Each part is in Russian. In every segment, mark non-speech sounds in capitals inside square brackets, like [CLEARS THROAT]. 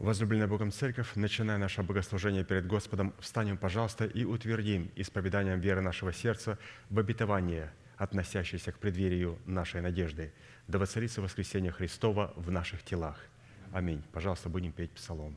Возлюбленная Богом Церковь, начиная наше богослужение перед Господом, встанем, пожалуйста, и утвердим исповеданием веры нашего сердца в обетование, относящееся к преддверию нашей надежды. Да воцарится воскресение Христова в наших телах. Аминь. Пожалуйста, будем петь псалом.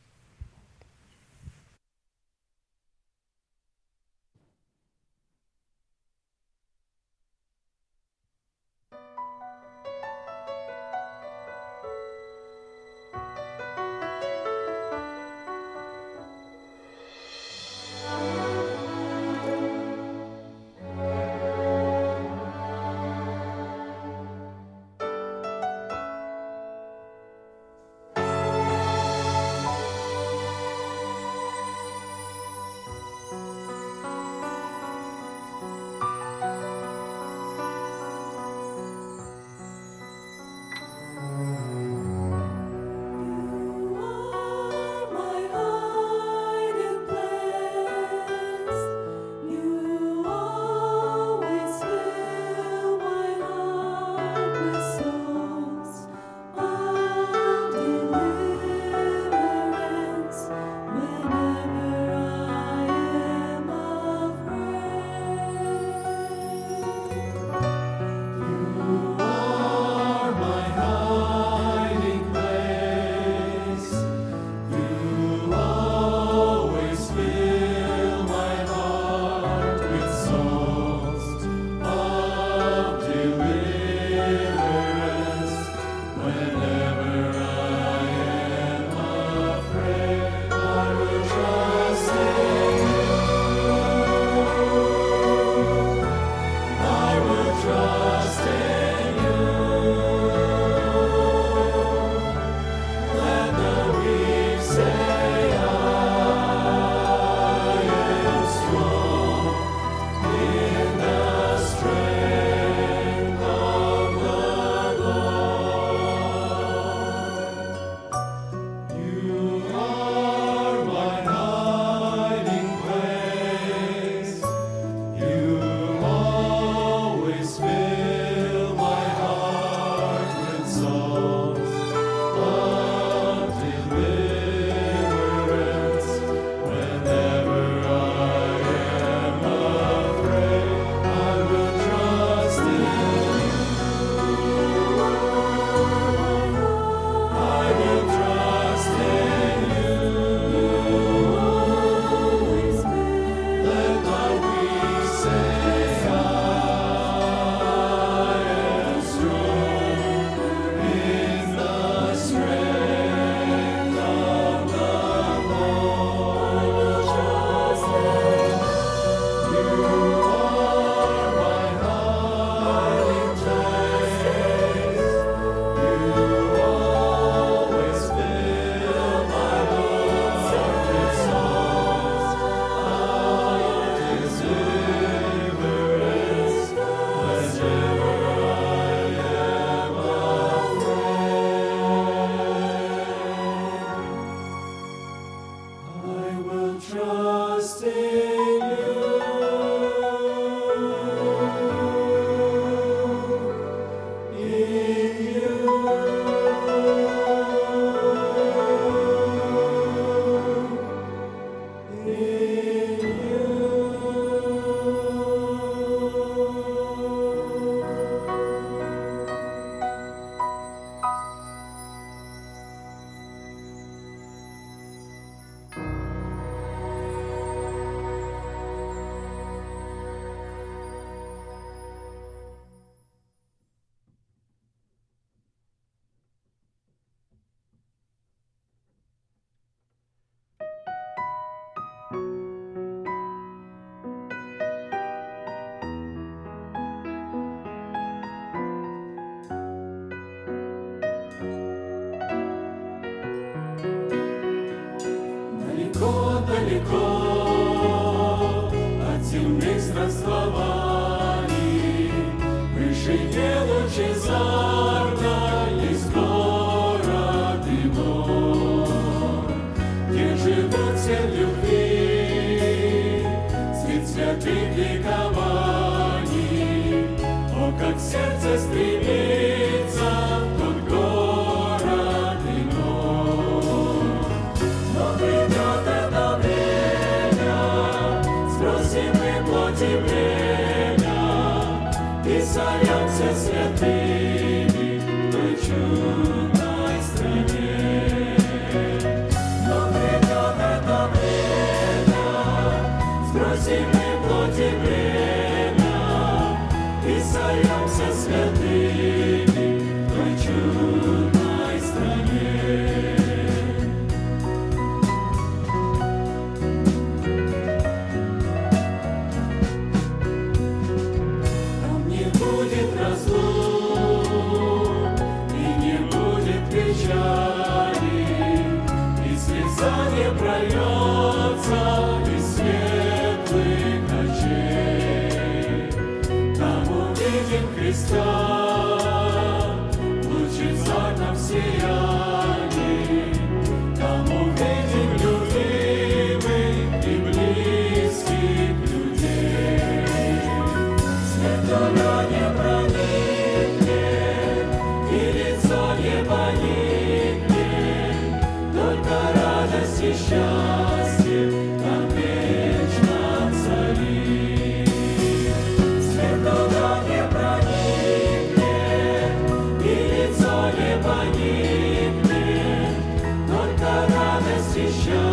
salvation.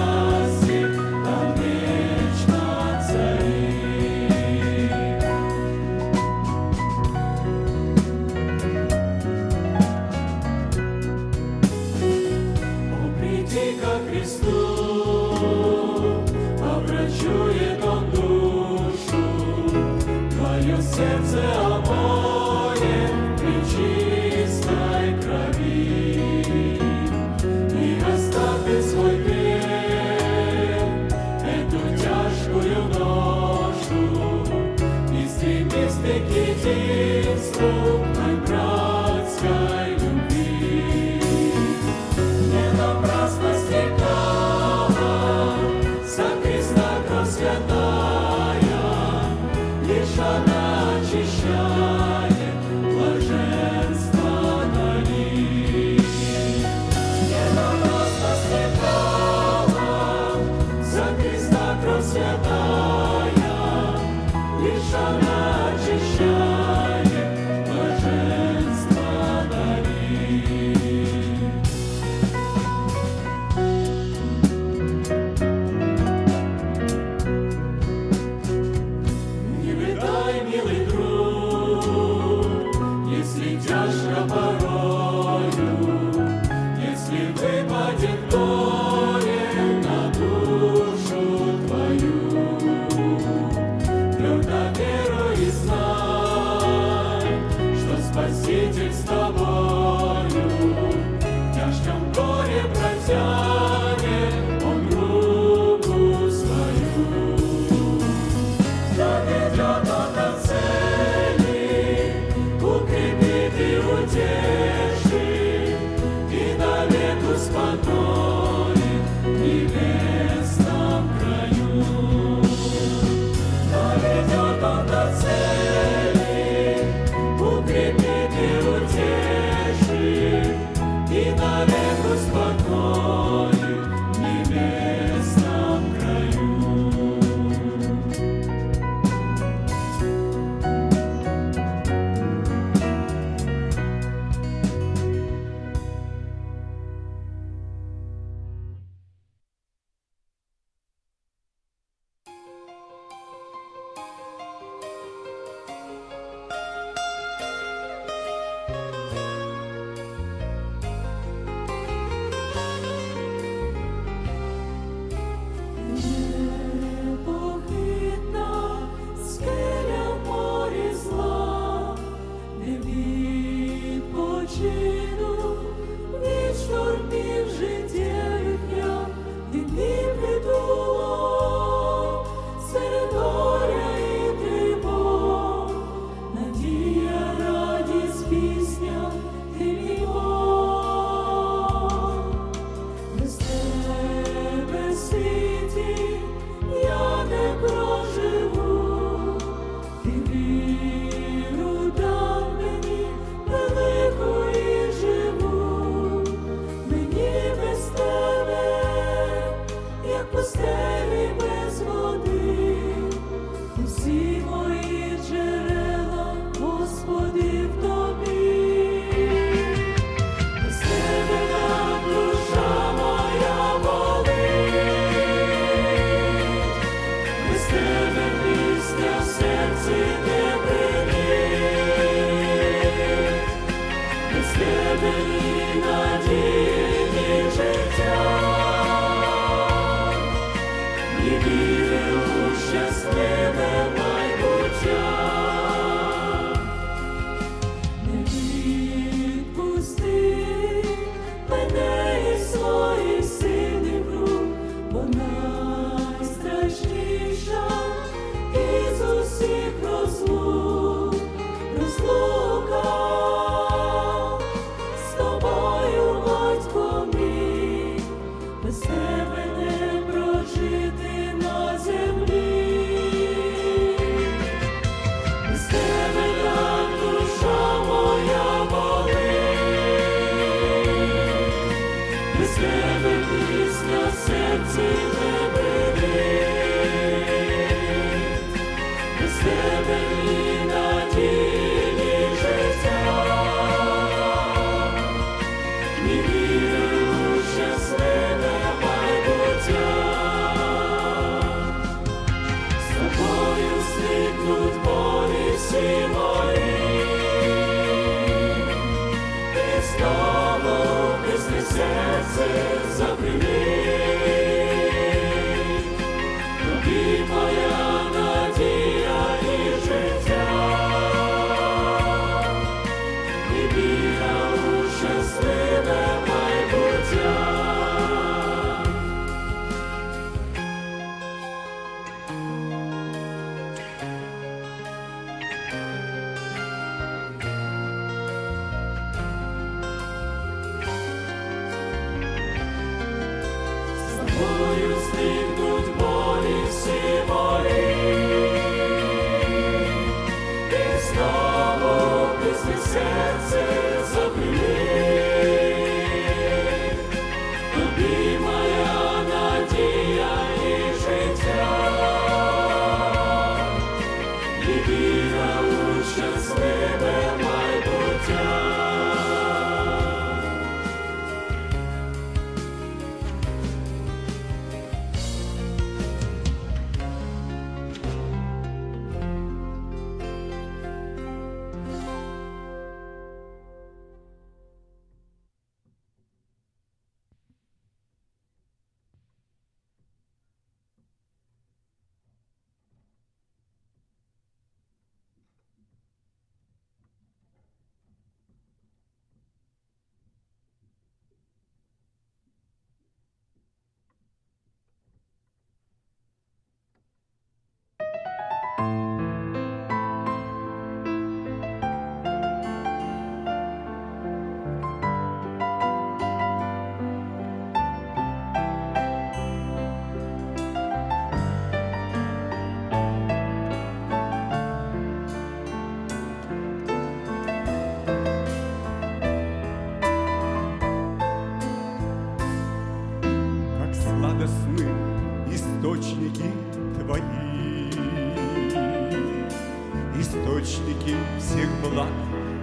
флаг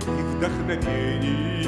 и вдохновений.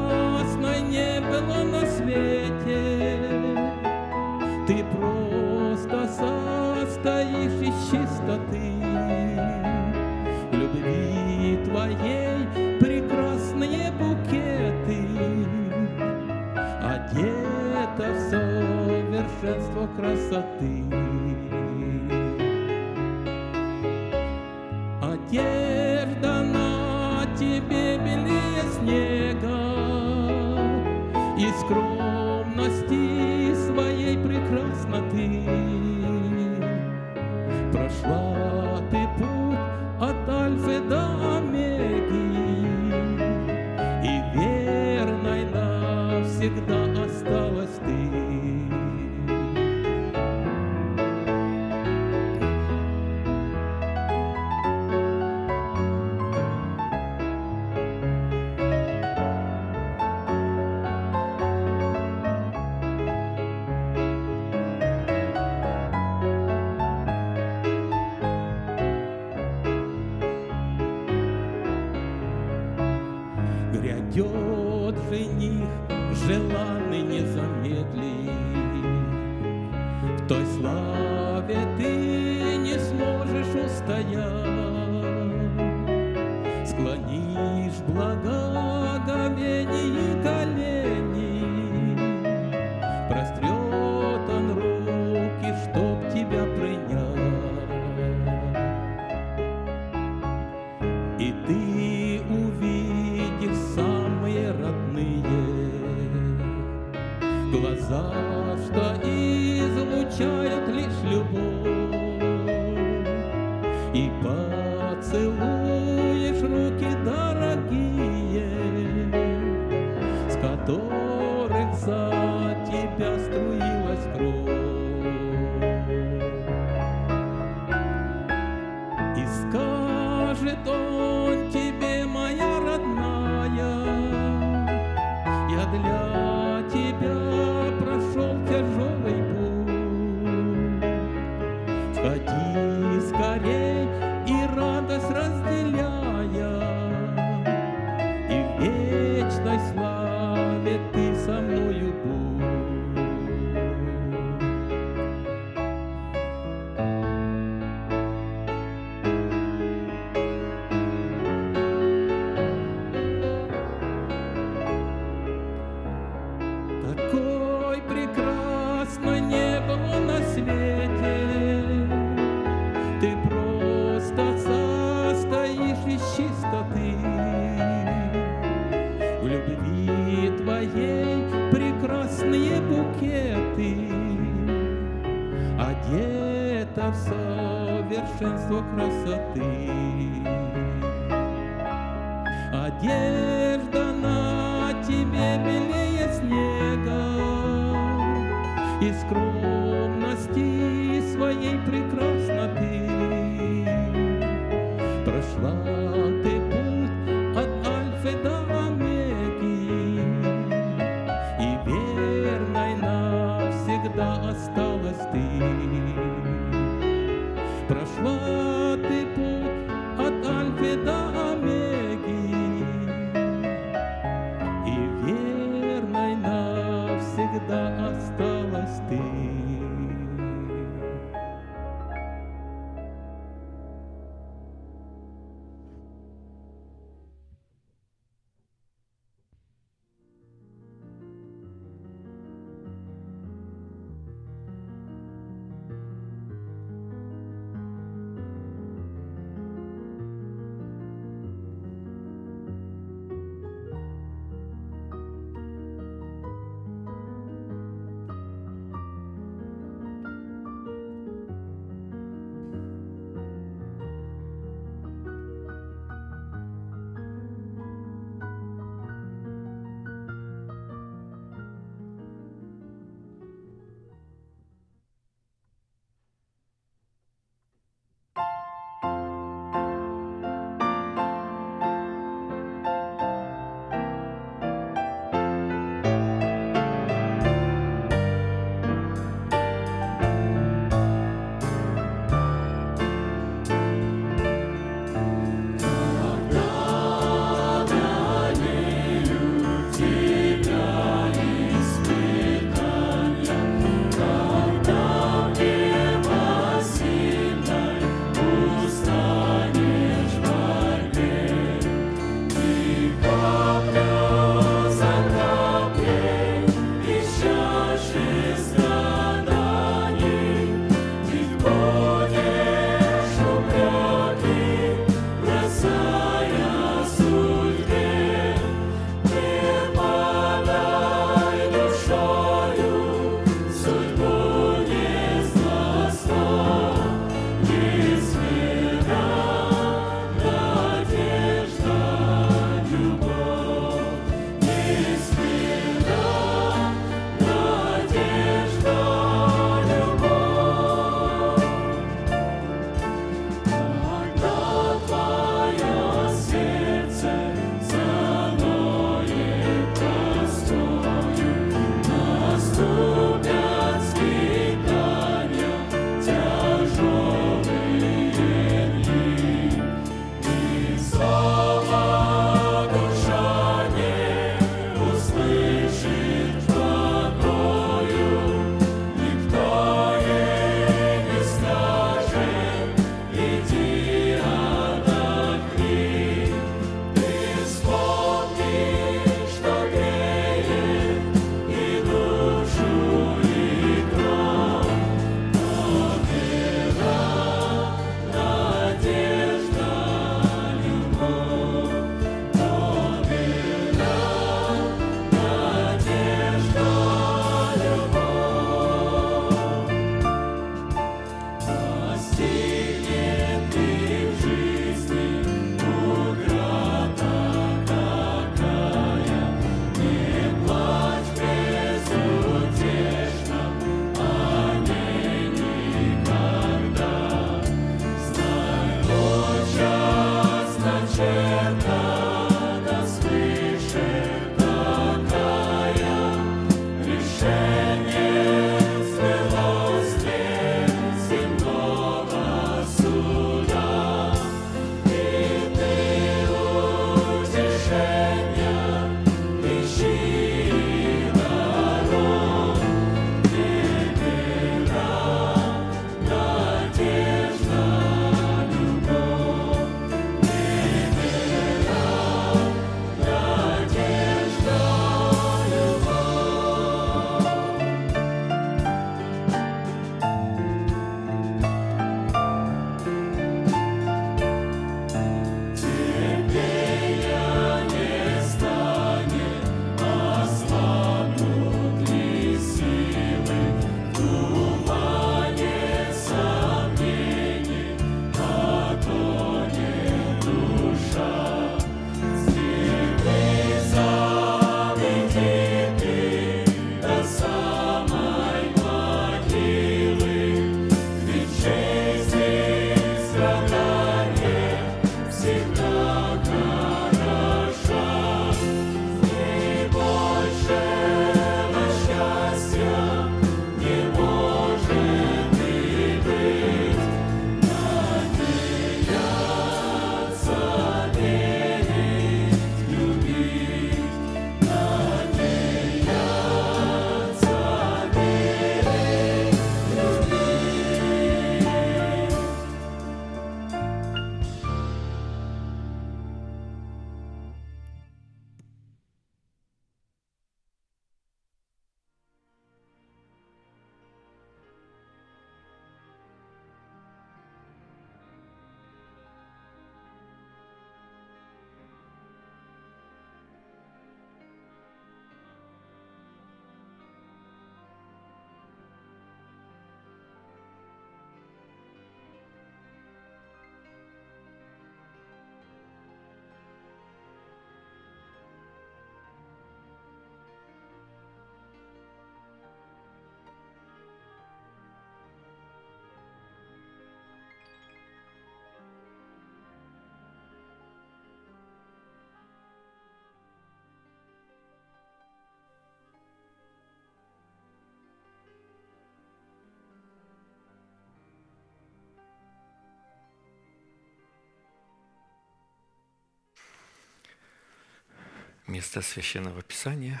Место Священного Писания,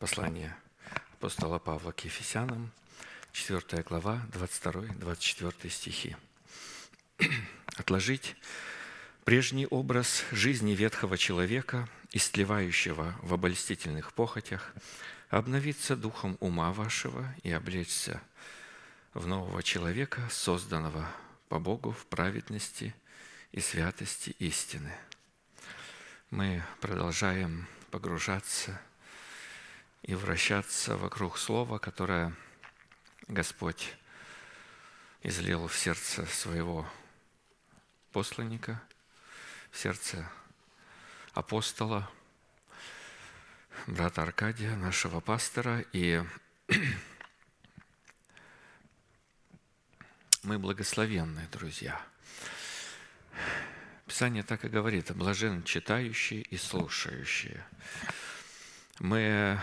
послание апостола Павла к Ефесянам, 4 глава, 22-24 стихи. [CLEARS THROAT] «Отложить прежний образ жизни ветхого человека, истлевающего в обольстительных похотях, обновиться духом ума вашего и облечься в нового человека, созданного по Богу в праведности и святости истины». Мы продолжаем погружаться и вращаться вокруг слова, которое Господь излил в сердце своего посланника, в сердце апостола, брата Аркадия, нашего пастора. И [CLEARS THROAT] мы благословенные друзья – Писание так и говорит, блажен читающие и слушающие. Мы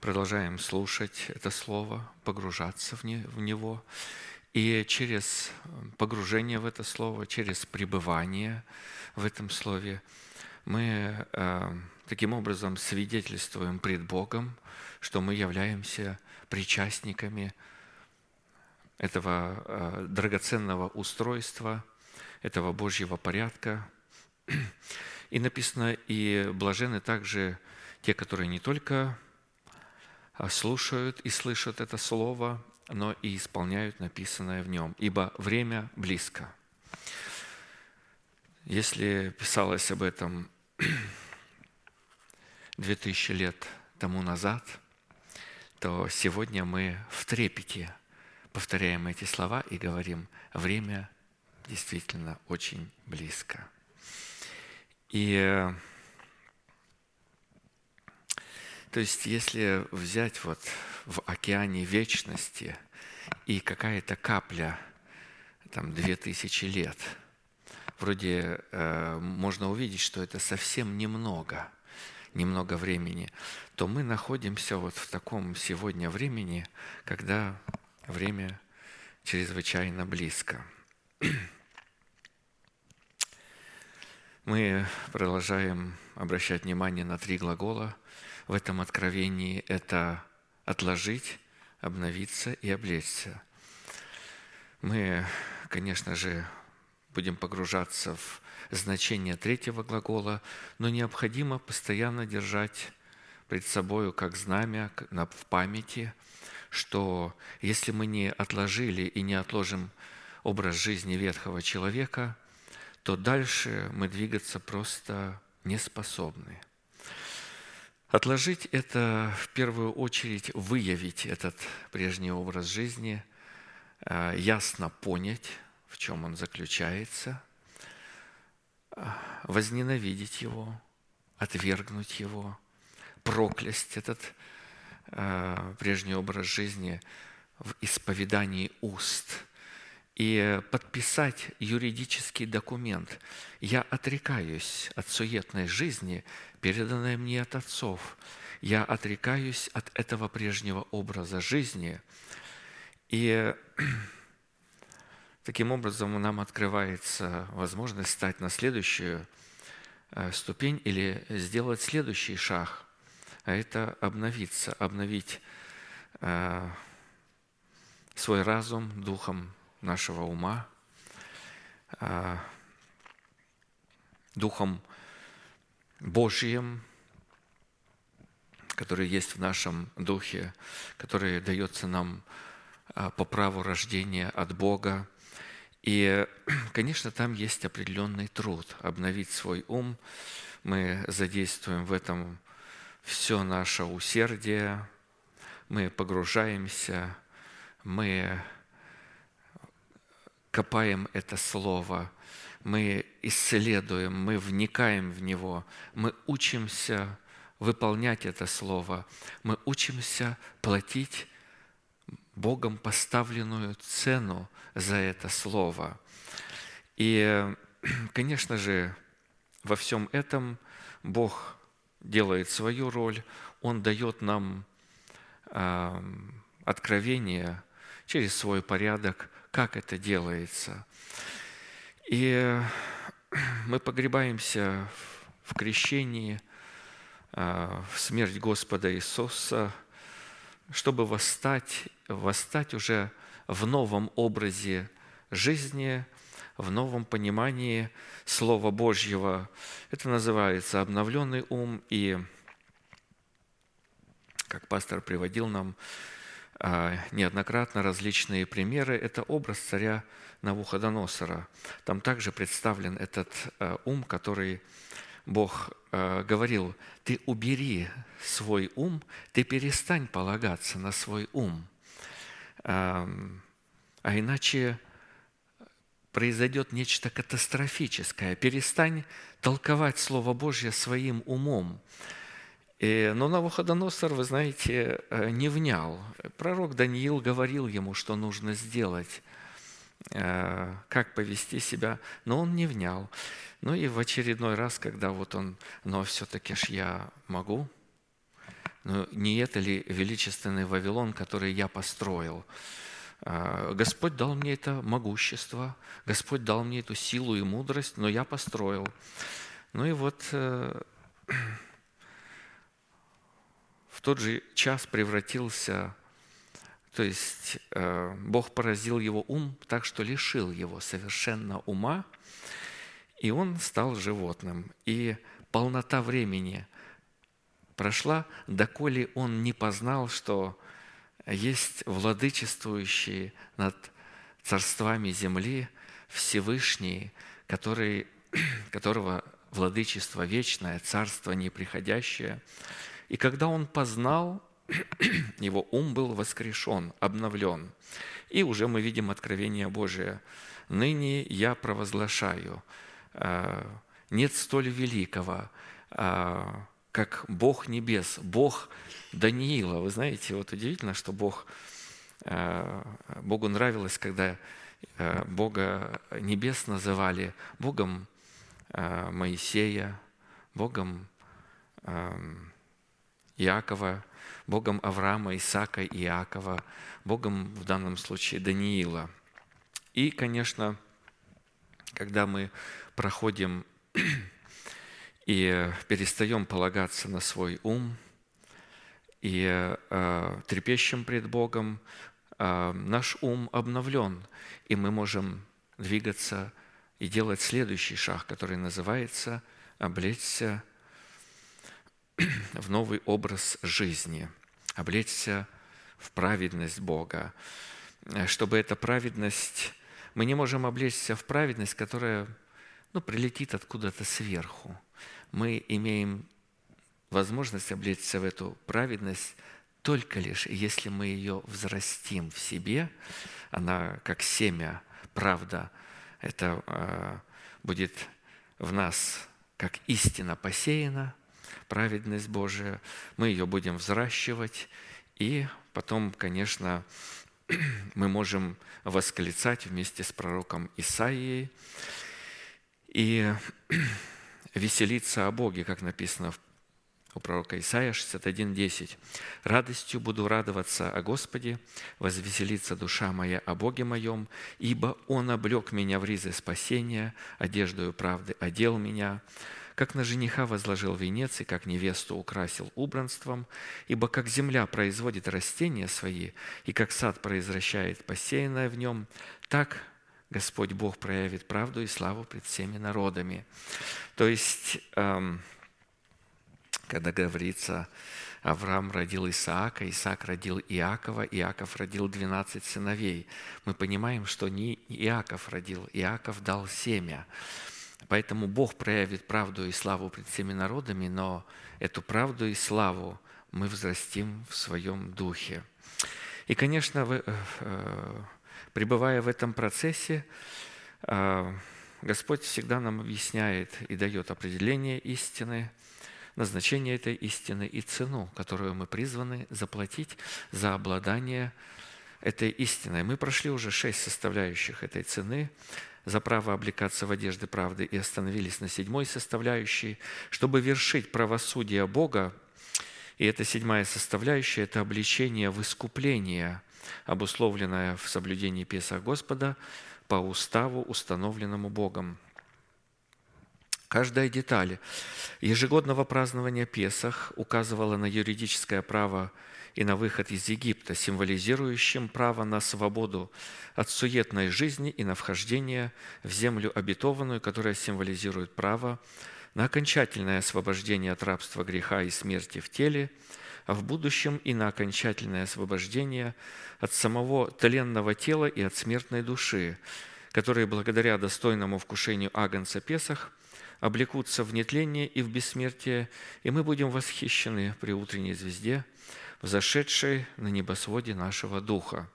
продолжаем слушать это слово, погружаться в него, и через погружение в это слово, через пребывание в этом слове, мы э, таким образом свидетельствуем пред Богом, что мы являемся причастниками этого э, драгоценного устройства – этого Божьего порядка. И написано, и блажены также те, которые не только а, слушают и слышат это слово, но и исполняют написанное в нем, ибо время близко. Если писалось об этом [CLEARS THROAT] две тысячи лет тому назад, то сегодня мы в трепете повторяем эти слова и говорим, время действительно очень близко. И то есть, если взять вот в океане вечности и какая-то капля, там, две тысячи лет, вроде э, можно увидеть, что это совсем немного, немного времени, то мы находимся вот в таком сегодня времени, когда время чрезвычайно близко. Мы продолжаем обращать внимание на три глагола в этом откровении. Это отложить, обновиться и облечься. Мы, конечно же, будем погружаться в значение третьего глагола, но необходимо постоянно держать пред собою как знамя в памяти, что если мы не отложили и не отложим образ жизни ветхого человека – то дальше мы двигаться просто не способны. Отложить – это в первую очередь выявить этот прежний образ жизни, э, ясно понять, в чем он заключается, э, возненавидеть его, отвергнуть его, проклясть этот э, прежний образ жизни в исповедании уст – и подписать юридический документ. Я отрекаюсь от суетной жизни, переданной мне от отцов. Я отрекаюсь от этого прежнего образа жизни. И [CLEARS THROAT] таким образом нам открывается возможность стать на следующую э, ступень или сделать следующий шаг. А это обновиться, обновить э, свой разум духом нашего ума, а, Духом Божьим, который есть в нашем духе, который дается нам а, по праву рождения от Бога. И, [CLEARS THROAT] конечно, там есть определенный труд обновить свой ум. Мы задействуем в этом все наше усердие, мы погружаемся, мы копаем это слово, мы исследуем, мы вникаем в него, мы учимся выполнять это слово, мы учимся платить Богом поставленную цену за это слово. И, конечно же, во всем этом Бог делает свою роль, Он дает нам э, откровение через свой порядок, как это делается. И [CLEARS THROAT] мы погребаемся в крещении, в смерть Господа Иисуса, чтобы восстать, восстать уже в новом образе жизни, в новом понимании Слова Божьего. Это называется обновленный ум. И, как пастор приводил нам неоднократно различные примеры, это образ царя Навуходоносора. Там также представлен этот а, ум, который Бог а, говорил, ты убери свой ум, ты перестань полагаться на свой ум. А иначе произойдет нечто катастрофическое. Перестань толковать Слово Божье своим умом. И, но Навуходоносор, вы знаете, э, не внял. Пророк Даниил говорил ему, что нужно сделать, э, как повести себя, но он не внял. Ну и в очередной раз, когда вот он, но все-таки ж я могу, но не это ли величественный Вавилон, который я построил? Господь дал мне это могущество, Господь дал мне эту силу и мудрость, но я построил. Ну и вот э, тот же час превратился, то есть э, Бог поразил его ум так, что лишил его совершенно ума, и он стал животным. И полнота времени прошла, доколе он не познал, что есть владычествующий над царствами земли Всевышний, который, [CLEARS THROAT] которого владычество вечное, царство неприходящее. И когда он познал, [CLEARS THROAT] его ум был воскрешен, обновлен. И уже мы видим откровение Божие. «Ныне я провозглашаю, э, нет столь великого, э, как Бог небес, Бог Даниила. Вы знаете, вот удивительно, что Бог, э, Богу нравилось, когда Бога небес называли Богом Моисея, Богом Иакова, Богом Авраама, Исаака и Иакова, Богом в данном случае Даниила. И, конечно, когда мы проходим [CLEARS THROAT] и перестаем полагаться на свой ум и э, трепещем пред Богом, э, наш ум обновлен, и мы можем двигаться и делать следующий шаг, который называется облечься [CLEARS THROAT] в новый образ жизни, облечься в праведность Бога. Чтобы эта праведность... Мы не можем облечься в праведность, которая ну, прилетит откуда-то сверху. Мы имеем возможность облечься в эту праведность только лишь, если мы ее взрастим в себе, она как семя, правда, это э, будет в нас как истина посеяна, праведность Божия, мы ее будем взращивать, и потом, конечно, [CLEARS THROAT] мы можем восклицать вместе с пророком Исаией, и [CLEARS THROAT] веселиться о Боге, как написано у пророка Исаия 61.10. «Радостью буду радоваться о Господе, возвеселится душа моя о Боге моем, ибо Он облег меня в ризы спасения, одеждою правды одел меня, как на жениха возложил венец и как невесту украсил убранством, ибо как земля производит растения свои, и как сад произвращает посеянное в нем, так Господь Бог проявит правду и славу пред всеми народами. То есть, эм, когда говорится, Авраам родил Исаака, Исаак родил Иакова, Иаков родил 12 сыновей. Мы понимаем, что не Иаков родил, Иаков дал семя. Поэтому Бог проявит правду и славу пред всеми народами, но эту правду и славу мы взрастим в своем духе. И, конечно, вы, э, э, пребывая в этом процессе, а, Господь всегда нам объясняет и дает определение истины, назначение этой истины и цену, которую мы призваны заплатить за обладание этой истиной. Мы прошли уже шесть составляющих этой цены за право облекаться в одежды правды и остановились на седьмой составляющей, чтобы вершить правосудие Бога. И эта седьмая составляющая – это обличение в искупление – обусловленная в соблюдении Песа Господа по уставу, установленному Богом. Каждая деталь ежегодного празднования Песах указывала на юридическое право и на выход из Египта, символизирующим право на свободу от суетной жизни и на вхождение в землю обетованную, которая символизирует право на окончательное освобождение от рабства греха и смерти в теле, а в будущем и на окончательное освобождение от самого тленного тела и от смертной души, которые благодаря достойному вкушению Агнца Песах облекутся в нетление и в бессмертие, и мы будем восхищены при утренней звезде – взошедшей на небосводе нашего Духа.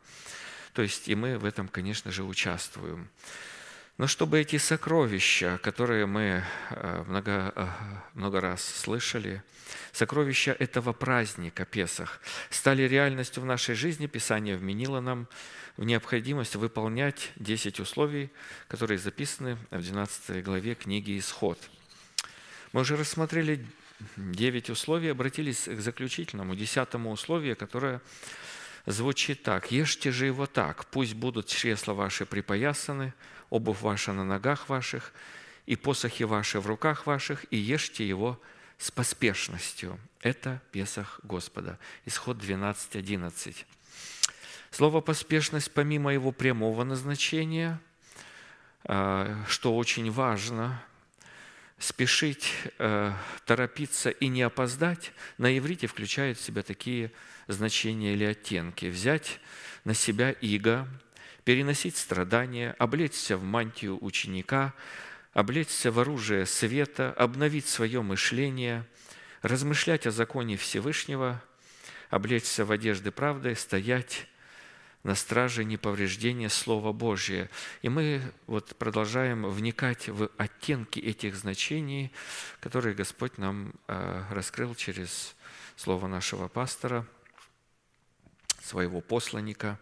То есть и мы в этом, конечно же, участвуем. Но чтобы эти сокровища, которые мы э, много, э, много раз слышали, сокровища этого праздника Песах, стали реальностью в нашей жизни, Писание вменило нам в необходимость выполнять 10 условий, которые записаны в 12 главе книги «Исход». Мы уже рассмотрели девять условий, обратились к заключительному, десятому условию, которое звучит так. «Ешьте же его так, пусть будут чресла ваши припоясаны, обувь ваша на ногах ваших, и посохи ваши в руках ваших, и ешьте его с поспешностью». Это Песах Господа. Исход 12, 11. Слово «поспешность» помимо его прямого назначения, а, что очень важно, спешить, э, торопиться и не опоздать, на иврите включает в себя такие значения или оттенки. Взять на себя иго, переносить страдания, облечься в мантию ученика, облечься в оружие света, обновить свое мышление, размышлять о законе Всевышнего, облечься в одежды правды, стоять на страже неповреждения Слова Божия. И мы вот продолжаем вникать в оттенки этих значений, которые Господь нам э, раскрыл через Слово нашего пастора, своего посланника.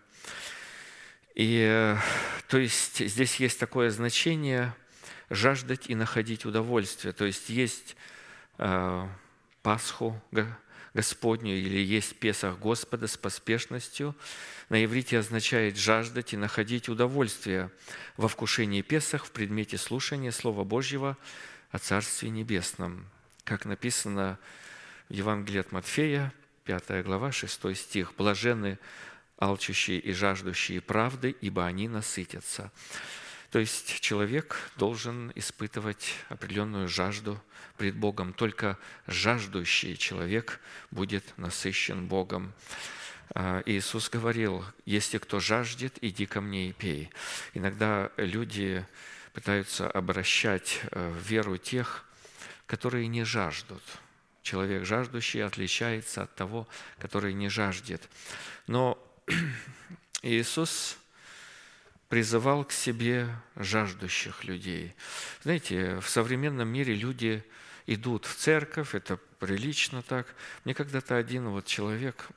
И э, то есть здесь есть такое значение жаждать и находить удовольствие. То есть есть э, Пасху, Господню или есть Песах Господа с поспешностью на иврите означает жаждать и находить удовольствие во вкушении Песах в предмете слушания Слова Божьего о Царстве Небесном. Как написано в Евангелии от Матфея, 5 глава, 6 стих. «Блаженны алчущие и жаждущие правды, ибо они насытятся». То есть человек должен испытывать определенную жажду пред Богом. Только жаждущий человек будет насыщен Богом. А, Иисус говорил, если кто жаждет, иди ко мне и пей. Иногда люди пытаются обращать э, в веру тех, которые не жаждут. Человек жаждущий отличается от того, который не жаждет. Но [CLEARS THROAT] Иисус призывал к себе жаждущих людей. Знаете, в современном мире люди идут в церковь, это прилично так. Мне когда-то один вот человек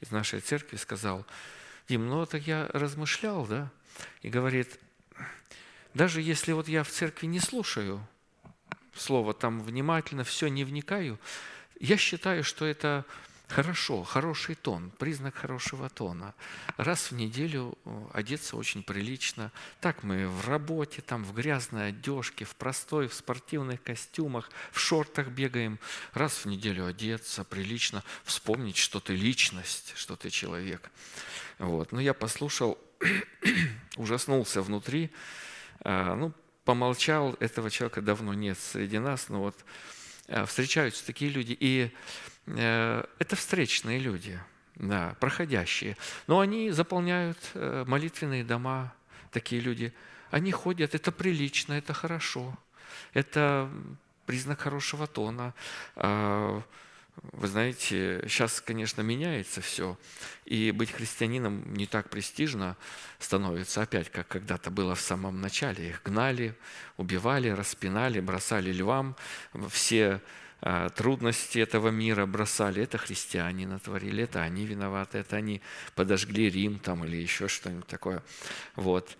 из нашей церкви сказал, Дим, ну так я размышлял, да, и говорит, даже если вот я в церкви не слушаю слово там внимательно, все не вникаю, я считаю, что это Хорошо, хороший тон, признак хорошего тона. Раз в неделю э, одеться очень прилично. Так мы в работе, там в грязной одежке, в простой, в спортивных костюмах, в шортах бегаем. Раз в неделю одеться прилично, вспомнить, что ты личность, что ты человек. Вот. Но я послушал, [COUGHS] ужаснулся внутри. А, ну, помолчал, этого человека давно нет среди нас, но вот э, встречаются такие люди. И это встречные люди, да, проходящие. Но они заполняют э, молитвенные дома, такие люди. Они ходят, это прилично, это хорошо. Это признак хорошего тона. А, вы знаете, сейчас, конечно, меняется все, и быть христианином не так престижно становится опять, как когда-то было в самом начале. Их гнали, убивали, распинали, бросали львам. Все трудности этого мира бросали, это христиане натворили, это они виноваты, это они подожгли Рим там или еще что-нибудь такое. Вот.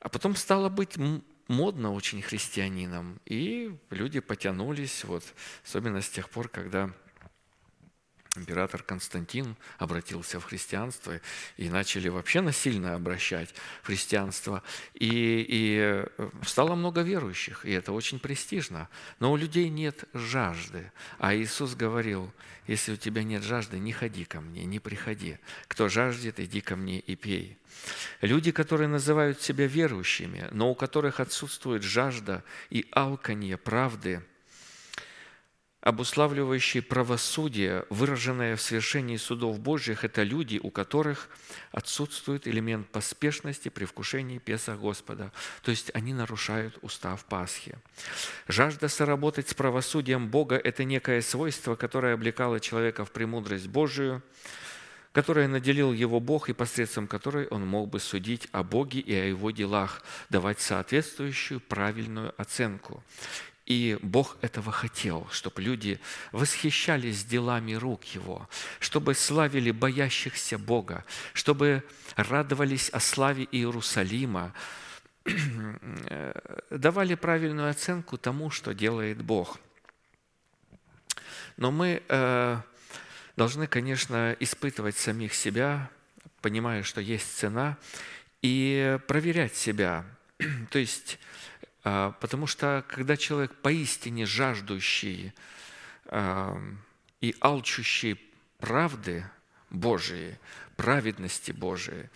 А потом стало быть модно очень христианинам, и люди потянулись, вот, особенно с тех пор, когда император Константин обратился в христианство и начали вообще насильно обращать в христианство. И, и э, стало много верующих, и это очень престижно. Но у людей нет жажды. А Иисус говорил, если у тебя нет жажды, не ходи ко мне, не приходи. Кто жаждет, иди ко мне и пей. Люди, которые называют себя верующими, но у которых отсутствует жажда и алканье правды – обуславливающие правосудие, выраженное в совершении судов Божьих, это люди, у которых отсутствует элемент поспешности при вкушении Песа Господа. То есть они нарушают устав Пасхи. Жажда соработать с правосудием Бога – это некое свойство, которое облекало человека в премудрость Божию, которое наделил его Бог и посредством которой он мог бы судить о Боге и о его делах, давать соответствующую правильную оценку. И Бог этого хотел, чтобы люди восхищались делами рук Его, чтобы славили боящихся Бога, чтобы радовались о славе Иерусалима, [CLEARS THROAT] давали правильную оценку тому, что делает Бог. Но мы э, должны, конечно, испытывать самих себя, понимая, что есть цена, и проверять себя. [CLEARS THROAT] То есть потому что когда человек поистине жаждущий а, и алчущий правды Божией, праведности Божией,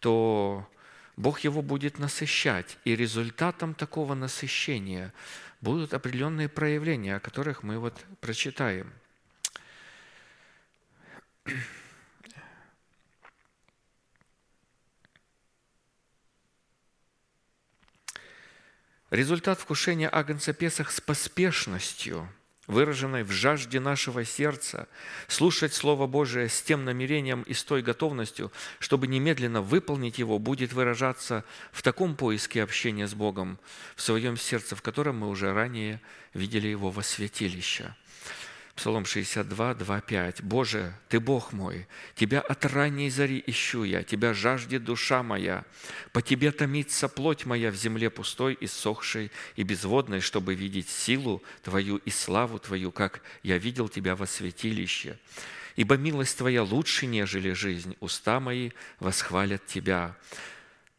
то Бог его будет насыщать. И результатом такого насыщения будут определенные проявления, о которых мы вот прочитаем. Результат вкушения Агнца Песах с поспешностью, выраженной в жажде нашего сердца, слушать Слово Божие с тем намерением и с той готовностью, чтобы немедленно выполнить его, будет выражаться в таком поиске общения с Богом в своем сердце, в котором мы уже ранее видели его во святилище – Псалом 62, 2, 5. «Боже, Ты Бог мой, Тебя от ранней зари ищу я, Тебя жаждет душа моя, по Тебе томится плоть моя в земле пустой, иссохшей и безводной, чтобы видеть силу Твою и славу Твою, как я видел Тебя во святилище. Ибо милость Твоя лучше, нежели жизнь, уста мои восхвалят Тебя.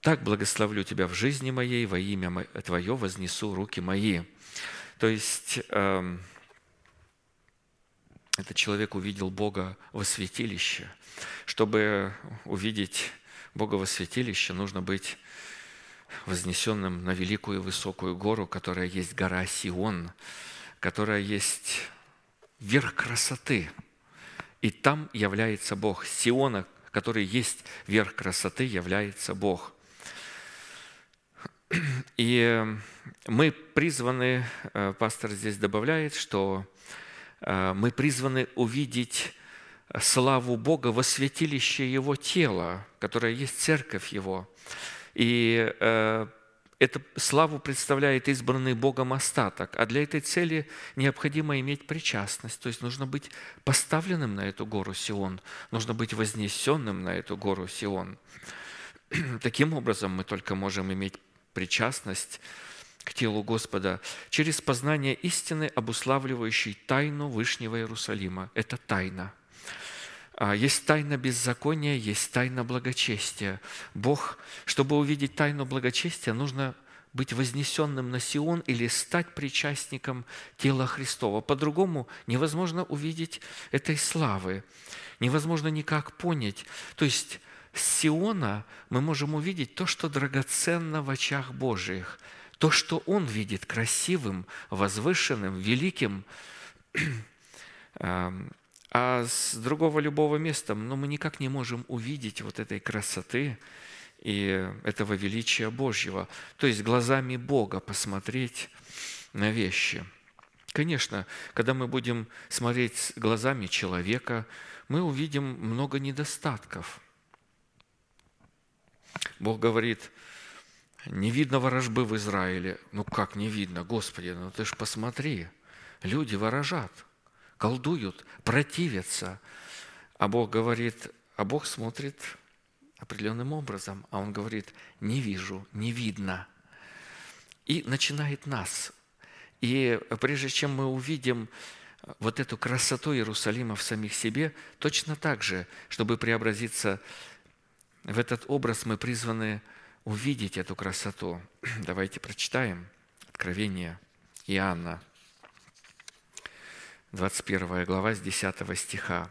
Так благословлю Тебя в жизни моей, во имя Твое вознесу руки мои». То есть, эм, этот человек увидел Бога во святилище. Чтобы увидеть Бога во святилище, нужно быть вознесенным на великую и высокую гору, которая есть гора Сион, которая есть верх красоты. И там является Бог. Сиона, который есть верх красоты, является Бог. И мы призваны, э, пастор здесь добавляет, что мы призваны увидеть славу Бога во святилище Его тела, которое есть церковь Его. И э, эту славу представляет избранный Богом остаток. А для этой цели необходимо иметь причастность. То есть нужно быть поставленным на эту гору Сион, нужно быть вознесенным на эту гору Сион. [CLEARS THROAT] Таким образом мы только можем иметь причастность к телу Господа через познание истины, обуславливающей тайну Вышнего Иерусалима. Это тайна. А, есть тайна беззакония, есть тайна благочестия. Бог, чтобы увидеть тайну благочестия, нужно быть вознесенным на Сион или стать причастником тела Христова. По-другому невозможно увидеть этой славы, невозможно никак понять. То есть с Сиона мы можем увидеть то, что драгоценно в очах Божиих – то, что он видит красивым, возвышенным, великим, [CLEARS THROAT] а с другого любого места но ну, мы никак не можем увидеть вот этой красоты и этого величия Божьего. То есть глазами Бога посмотреть на вещи. Конечно, когда мы будем смотреть глазами человека, мы увидим много недостатков. Бог говорит – не видно ворожбы в Израиле. Ну как не видно, Господи, ну ты ж посмотри. Люди ворожат, колдуют, противятся. А Бог говорит, а Бог смотрит определенным образом. А Он говорит, не вижу, не видно. И начинает нас. И прежде чем мы увидим вот эту красоту Иерусалима в самих себе, точно так же, чтобы преобразиться в этот образ, мы призваны увидеть эту красоту. [CLEARS THROAT] Давайте прочитаем Откровение Иоанна, 21 глава с 10 стиха.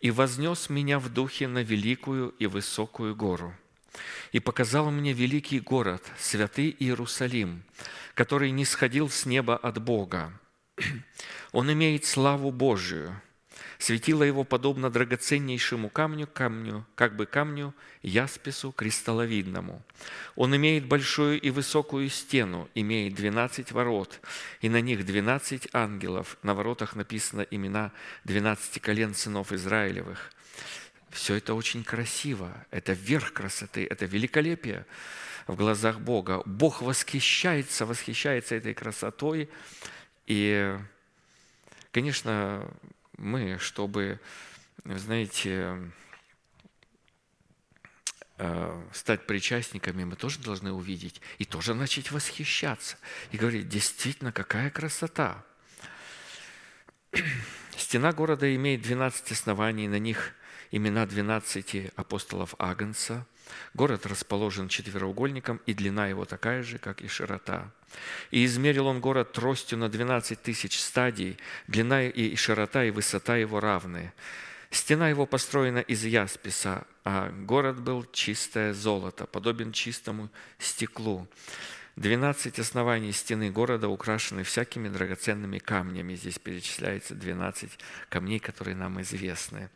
«И вознес меня в духе на великую и высокую гору, и показал мне великий город, святый Иерусалим, который не сходил с неба от Бога. [CLEARS THROAT] Он имеет славу Божию, Светило его подобно драгоценнейшему камню, камню, как бы камню яспису кристалловидному. Он имеет большую и высокую стену, имеет двенадцать ворот, и на них двенадцать ангелов. На воротах написано имена двенадцати колен сынов Израилевых. Все это очень красиво, это верх красоты, это великолепие в глазах Бога. Бог восхищается, восхищается этой красотой. И, конечно, мы, чтобы, знаете, э, стать причастниками, мы тоже должны увидеть и тоже начать восхищаться. И говорить, действительно, какая красота. Стена города имеет 12 оснований, на них имена 12 апостолов Агнца – Город расположен четвероугольником, и длина его такая же, как и широта. И измерил он город тростью на 12 тысяч стадий, длина и широта и высота его равны. Стена его построена из ясписа, а город был чистое золото, подобен чистому стеклу. Двенадцать оснований стены города украшены всякими драгоценными камнями. Здесь перечисляется двенадцать камней, которые нам известны.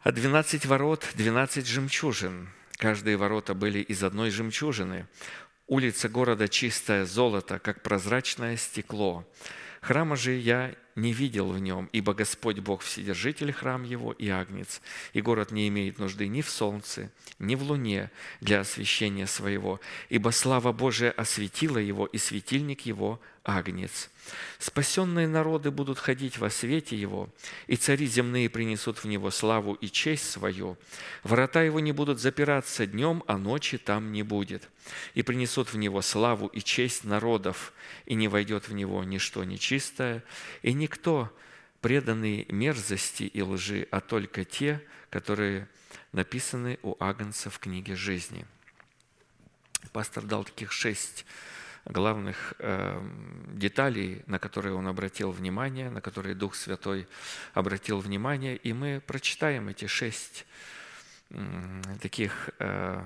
А двенадцать ворот, двенадцать жемчужин. Каждые ворота были из одной жемчужины. Улица города чистое золото, как прозрачное стекло. Храма же я не видел в нем, ибо Господь Бог Вседержитель храм его и агнец, и город не имеет нужды ни в солнце, ни в луне для освещения своего, ибо слава Божия осветила его, и светильник его – агнец. Спасенные народы будут ходить во свете его, и цари земные принесут в него славу и честь свою. Ворота его не будут запираться днем, а ночи там не будет. И принесут в него славу и честь народов, и не войдет в него ничто нечистое, и никто, преданный мерзости и лжи, а только те, которые написаны у Агнца в книге жизни. Пастор дал таких шесть главных э, деталей, на которые он обратил внимание, на которые Дух Святой обратил внимание, и мы прочитаем эти шесть таких э,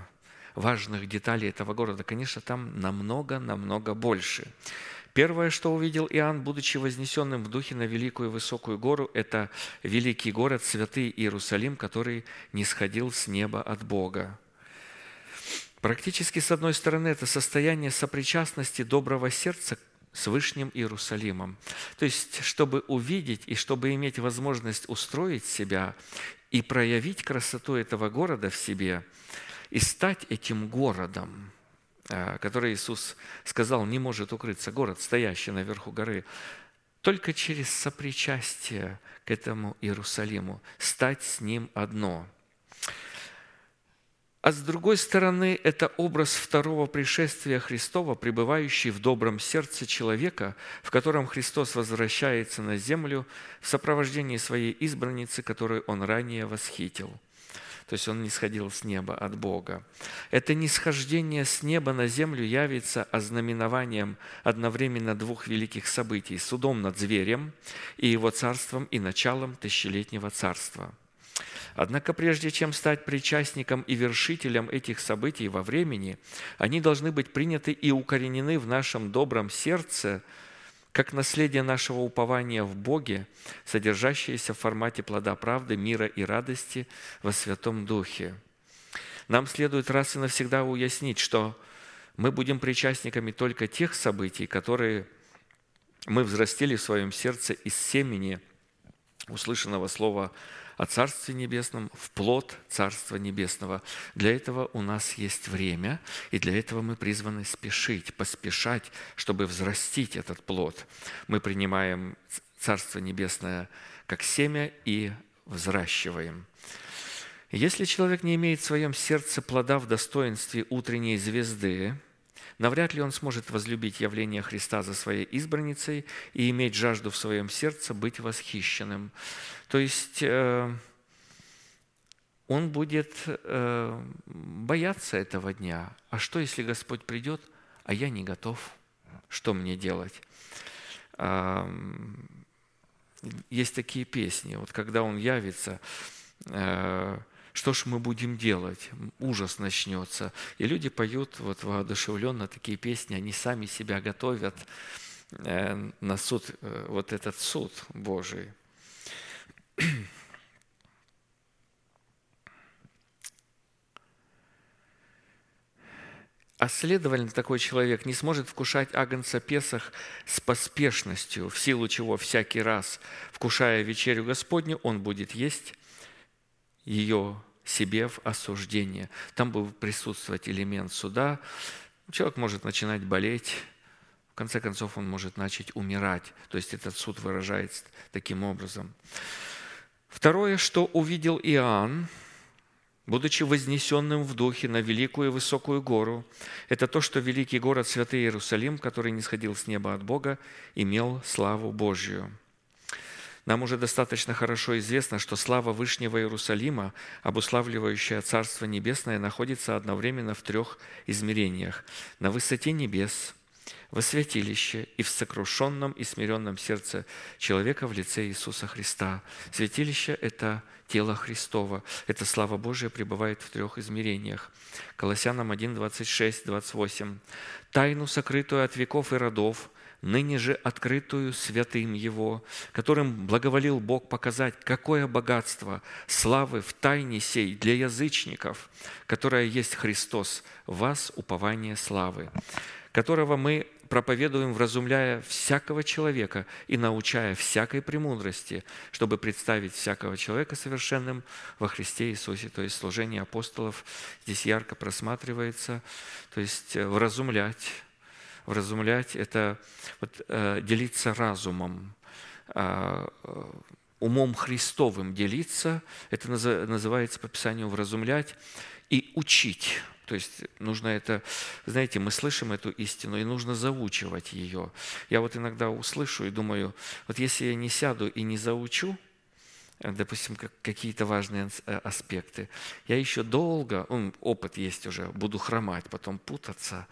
важных деталей этого города. Конечно, там намного-намного больше. Первое, что увидел Иоанн, будучи вознесенным в духе на великую высокую гору, это великий город, святый Иерусалим, который не сходил с неба от Бога. Практически, с одной стороны, это состояние сопричастности доброго сердца с Вышним Иерусалимом. То есть, чтобы увидеть и чтобы иметь возможность устроить себя и проявить красоту этого города в себе, и стать этим городом – Э, который Иисус сказал, не может укрыться город, стоящий наверху горы, только через сопричастие к этому Иерусалиму, стать с ним одно. А с другой стороны, это образ второго пришествия Христова, пребывающий в добром сердце человека, в котором Христос возвращается на землю в сопровождении своей избранницы, которую Он ранее восхитил – то есть он не сходил с неба от Бога. Это нисхождение с неба на землю явится ознаменованием одновременно двух великих событий – судом над зверем и его царством и началом тысячелетнего царства. Однако прежде чем стать причастником и вершителем этих событий во времени, они должны быть приняты и укоренены в нашем добром сердце – как наследие нашего упования в Боге, содержащееся в формате плода правды, мира и радости во Святом Духе. Нам следует раз и навсегда уяснить, что мы будем причастниками только тех событий, которые мы взрастили в своем сердце из семени услышанного слова о Царстве Небесном в плод Царства Небесного. Для этого у нас есть время, и для этого мы призваны спешить, поспешать, чтобы взрастить этот плод. Мы принимаем Царство Небесное как семя и взращиваем. Если человек не имеет в своем сердце плода в достоинстве утренней звезды, навряд ли он сможет возлюбить явление Христа за своей избранницей и иметь жажду в своем сердце быть восхищенным. То есть э, он будет э, бояться этого дня. А что, если Господь придет, а я не готов? Что мне делать? Есть такие песни. Вот когда Он явится, э, что ж мы будем делать? Ужас начнется. И люди поют вот воодушевленно такие песни, они сами себя готовят э, на суд, э, вот этот суд Божий. [CLEARS THROAT] А следовательно, такой человек не сможет вкушать агнца Песах с поспешностью, в силу чего всякий раз, вкушая вечерю Господню, он будет есть ее себе в осуждение. Там будет присутствовать элемент суда. Человек может начинать болеть, в конце концов он может начать умирать. То есть этот суд выражается таким образом. Второе, что увидел Иоанн, будучи вознесенным в духе на великую и высокую гору. Это то, что великий город Святый Иерусалим, который не сходил с неба от Бога, имел славу Божью. Нам уже достаточно хорошо известно, что слава Вышнего Иерусалима, обуславливающая Царство Небесное, находится одновременно в трех измерениях. На высоте небес – во святилище и в сокрушенном и смиренном сердце человека в лице Иисуса Христа. Святилище – это тело Христова. Это слава Божия пребывает в трех измерениях. Колоссянам 1, 26, 28. «Тайну, сокрытую от веков и родов, ныне же открытую святым Его, которым благоволил Бог показать, какое богатство славы в тайне сей для язычников, которая есть Христос, вас упование славы, которого мы проповедуем, вразумляя всякого человека и научая всякой премудрости, чтобы представить всякого человека совершенным во Христе Иисусе. То есть служение апостолов здесь ярко просматривается, то есть э, вразумлять. Вразумлять – это вот, э, делиться разумом, а, э, умом Христовым делиться, это называется по Писанию вразумлять и учить – то есть нужно это, знаете, мы слышим эту истину, и нужно заучивать ее. Я вот иногда услышу и думаю, вот если я не сяду и не заучу, Э, допустим, как какие-то важные э, аспекты. Я еще долго, ну, опыт есть уже, буду хромать, потом путаться.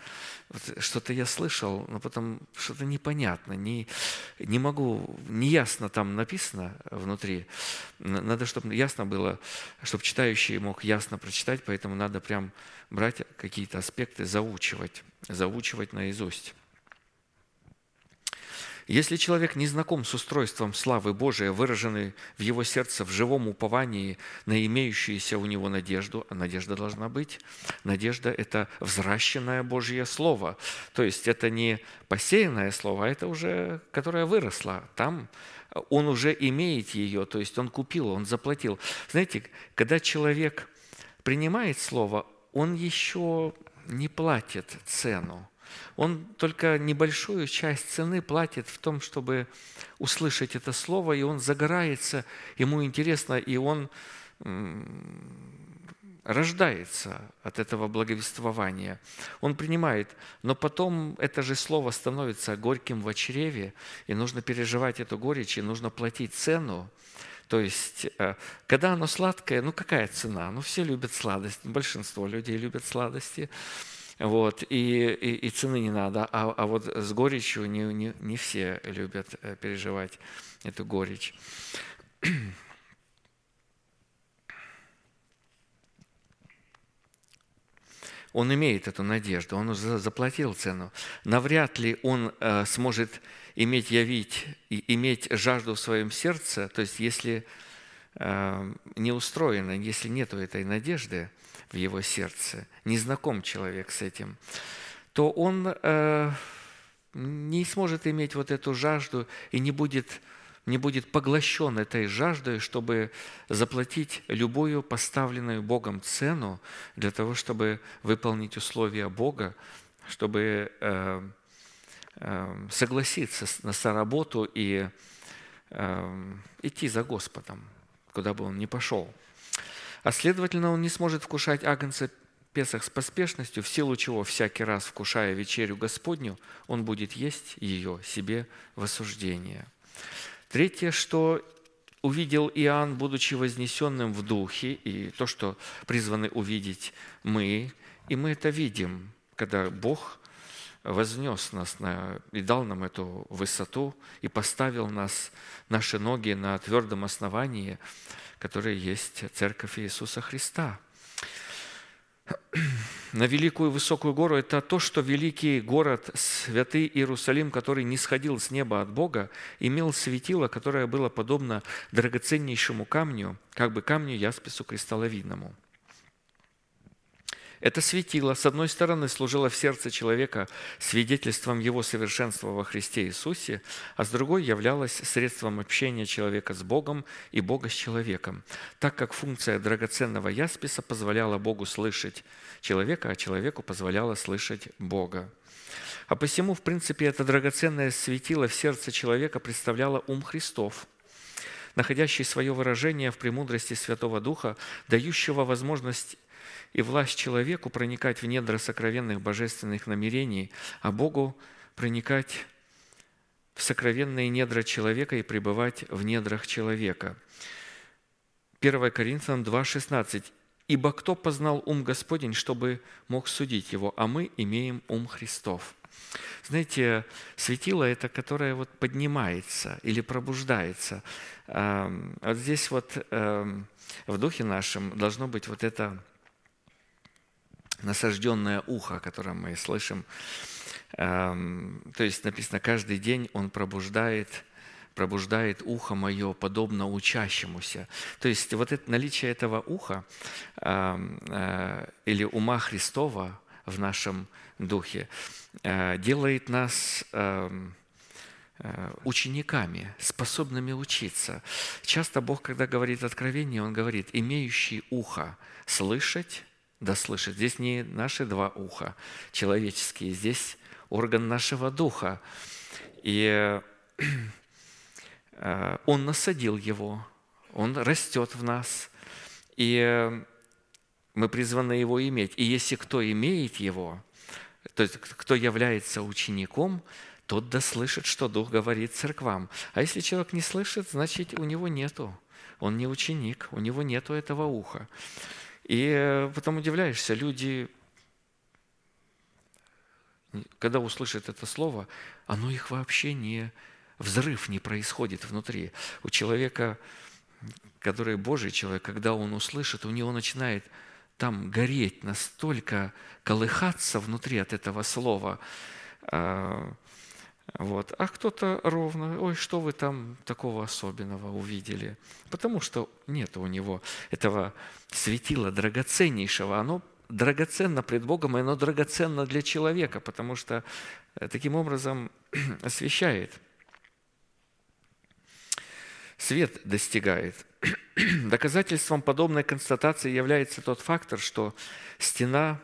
Вот что-то я слышал, но потом что-то непонятно, не, не могу, неясно там написано внутри. Надо, чтобы ясно было, чтобы читающий мог ясно прочитать, поэтому надо прям брать какие-то аспекты, заучивать, заучивать наизусть. Если человек не знаком с устройством славы Божией, выраженной в его сердце в живом уповании на имеющуюся у него надежду, а надежда должна быть, надежда – это взращенное Божье Слово. То есть это не посеянное Слово, а это уже, которое выросло. Там он уже имеет ее, то есть он купил, он заплатил. Знаете, когда человек принимает Слово, он еще не платит цену он только небольшую часть цены платит в том, чтобы услышать это слово, и он загорается, ему интересно, и он рождается от этого благовествования. Он принимает, но потом это же слово становится горьким в чреве, и нужно переживать эту горечь, и нужно платить цену. То есть, э, когда оно сладкое, ну какая цена? Ну все любят сладость, большинство людей любят сладости. Вот, и, и, и цены не надо. А, а вот с горечью не, не, не все любят э, переживать эту горечь. [CLEARS THROAT] Он имеет эту надежду, он уже заплатил цену. Навряд ли он э, сможет иметь явить и иметь жажду в своем сердце, то есть если э, не устроено, если нет этой надежды, в его сердце, не знаком человек с этим, то он э, не сможет иметь вот эту жажду и не будет, не будет поглощен этой жаждой, чтобы заплатить любую поставленную Богом цену для того, чтобы выполнить условия Бога, чтобы э, э, согласиться на соработу и э, идти за Господом, куда бы он ни пошел – а следовательно, он не сможет вкушать агнца Песах с поспешностью, в силу чего всякий раз, вкушая вечерю Господню, он будет есть ее себе в осуждение. Третье, что увидел Иоанн, будучи вознесенным в духе, и то, что призваны увидеть мы, и мы это видим, когда Бог вознес нас на, и дал нам эту высоту, и поставил нас, наши ноги на твердом основании, которое есть Церковь Иисуса Христа [CLEARS THROAT] – на великую высокую гору, это то, что великий город, святый Иерусалим, который не сходил с неба от Бога, имел светило, которое было подобно драгоценнейшему камню, как бы камню яспису кристалловидному – это светило, с одной стороны, служило в сердце человека свидетельством его совершенства во Христе Иисусе, а с другой являлось средством общения человека с Богом и Бога с человеком, так как функция драгоценного ясписа позволяла Богу слышать человека, а человеку позволяла слышать Бога. А посему, в принципе, это драгоценное светило в сердце человека представляло ум Христов – находящий свое выражение в премудрости Святого Духа, дающего возможность и власть человеку проникать в недра сокровенных божественных намерений, а Богу проникать в сокровенные недра человека и пребывать в недрах человека. 1 Коринфянам 2,16. «Ибо кто познал ум Господень, чтобы мог судить его, а мы имеем ум Христов». Знаете, светило – это которое вот поднимается или пробуждается. Вот здесь вот эм, в духе нашем должно быть вот это насажденное ухо, которое мы слышим. Эм, то есть написано, каждый день он пробуждает пробуждает ухо мое, подобно учащемуся. То есть вот это наличие этого уха эм, э, или ума Христова в нашем духе э, делает нас эм, э, учениками, способными учиться. Часто Бог, когда говорит откровение, Он говорит, имеющий ухо слышать да. Здесь не наши два уха человеческие, здесь орган нашего духа. И э, Он насадил его, Он растет в нас, и мы призваны его иметь. И если кто имеет его, то есть кто является учеником, тот да слышит, что Дух говорит церквам. А если человек не слышит, значит, у него нету. Он не ученик, у него нету этого уха. И э, потом удивляешься, люди, когда услышат это слово, оно их вообще не, взрыв не происходит внутри. У человека, который Божий человек, когда он услышит, у него начинает там гореть, настолько колыхаться внутри от этого слова. Вот. А кто-то ровно, ой, что вы там такого особенного увидели? Потому что нет у него этого светила драгоценнейшего. Оно драгоценно пред Богом, и оно драгоценно для человека, потому что э, таким образом [CLEARS THROAT] освещает. Свет достигает. [CLEARS THROAT] Доказательством подобной констатации является тот фактор, что стена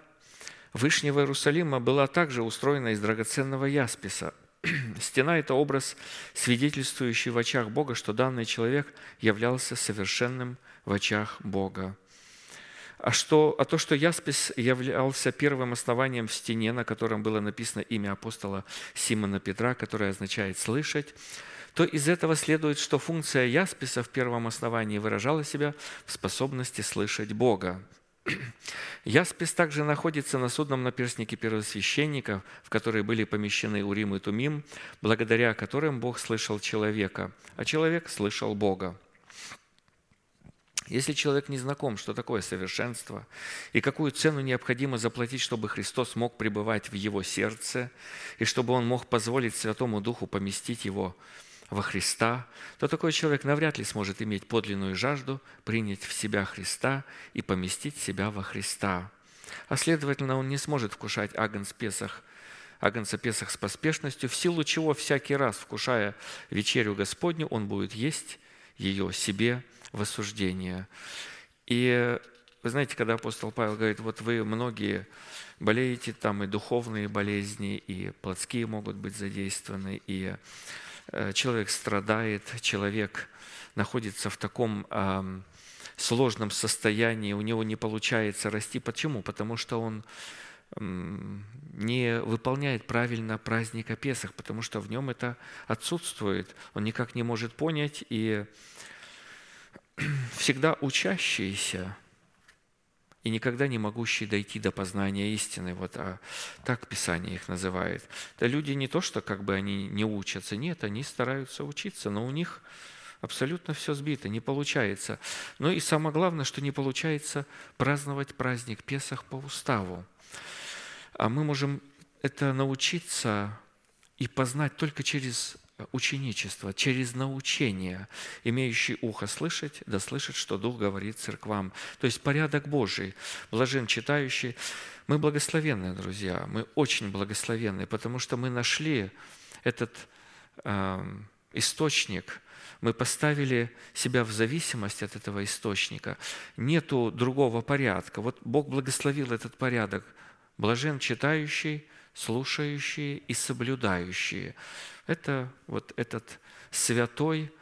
Вышнего Иерусалима была также устроена из драгоценного ясписа – [CLEARS THROAT] Стена – это образ, свидетельствующий в очах Бога, что данный человек являлся совершенным в очах Бога. А, что, а то, что Яспис являлся первым основанием в стене, на котором было написано имя апостола Симона Петра, которое означает «слышать», то из этого следует, что функция Ясписа в первом основании выражала себя в способности слышать Бога. Яспис также находится на судном наперстнике первосвященников, в которые были помещены Урим и Тумим, благодаря которым Бог слышал человека, а человек слышал Бога. Если человек не знаком, что такое совершенство и какую цену необходимо заплатить, чтобы Христос мог пребывать в его сердце и чтобы он мог позволить Святому Духу поместить его во Христа, то такой человек навряд ли сможет иметь подлинную жажду принять в себя Христа и поместить себя во Христа. А следовательно, он не сможет вкушать агнц Песах, агнца Песах с поспешностью, в силу чего всякий раз, вкушая вечерю Господню, он будет есть ее себе в осуждение. И вы знаете, когда апостол Павел говорит, вот вы многие болеете, там и духовные болезни, и плотские могут быть задействованы, и человек страдает, человек находится в таком сложном состоянии, у него не получается расти. Почему? Потому что он не выполняет правильно праздника Песах, потому что в нем это отсутствует. Он никак не может понять, и [CLEARS THROAT] всегда учащийся и никогда не могущий дойти до познания истины. Вот а так Писание их называет. Это люди не то, что как бы они не учатся, нет, они стараются учиться, но у них абсолютно все сбито, не получается. Ну и самое главное, что не получается праздновать праздник Песах по уставу. А мы можем это научиться и познать только через ученичество, через научение, имеющий ухо слышать, да слышать, что Дух говорит церквам. То есть порядок Божий, блажен читающий. Мы благословенные, друзья, мы очень благословенные, потому что мы нашли этот э, источник, мы поставили себя в зависимость от этого источника. Нету другого порядка. Вот Бог благословил этот порядок. Блажен читающий, слушающие и соблюдающие. Это вот этот святой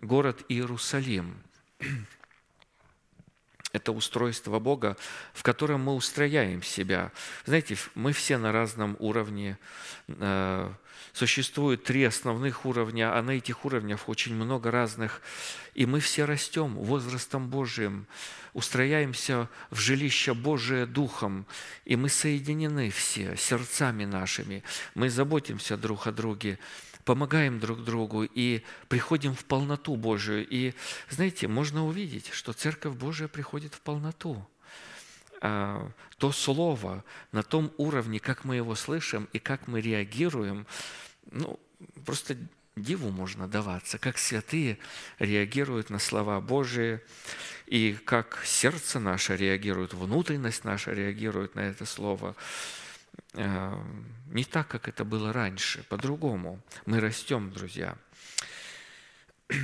город Иерусалим. [CLEARS THROAT] Это устройство Бога, в котором мы устрояем себя. Знаете, мы все на разном уровне. Существует три основных уровня, а на этих уровнях очень много разных. И мы все растем возрастом Божиим устрояемся в жилище Божие Духом, и мы соединены все сердцами нашими, мы заботимся друг о друге, помогаем друг другу и приходим в полноту Божию. И, знаете, можно увидеть, что Церковь Божия приходит в полноту. А, то слово на том уровне, как мы его слышим и как мы реагируем, ну, просто диву можно даваться, как святые реагируют на слова Божии, и как сердце наше реагирует, внутренность наша реагирует на это слово. Э, не так, как это было раньше, по-другому. Мы растем, друзья. [CLEARS THROAT]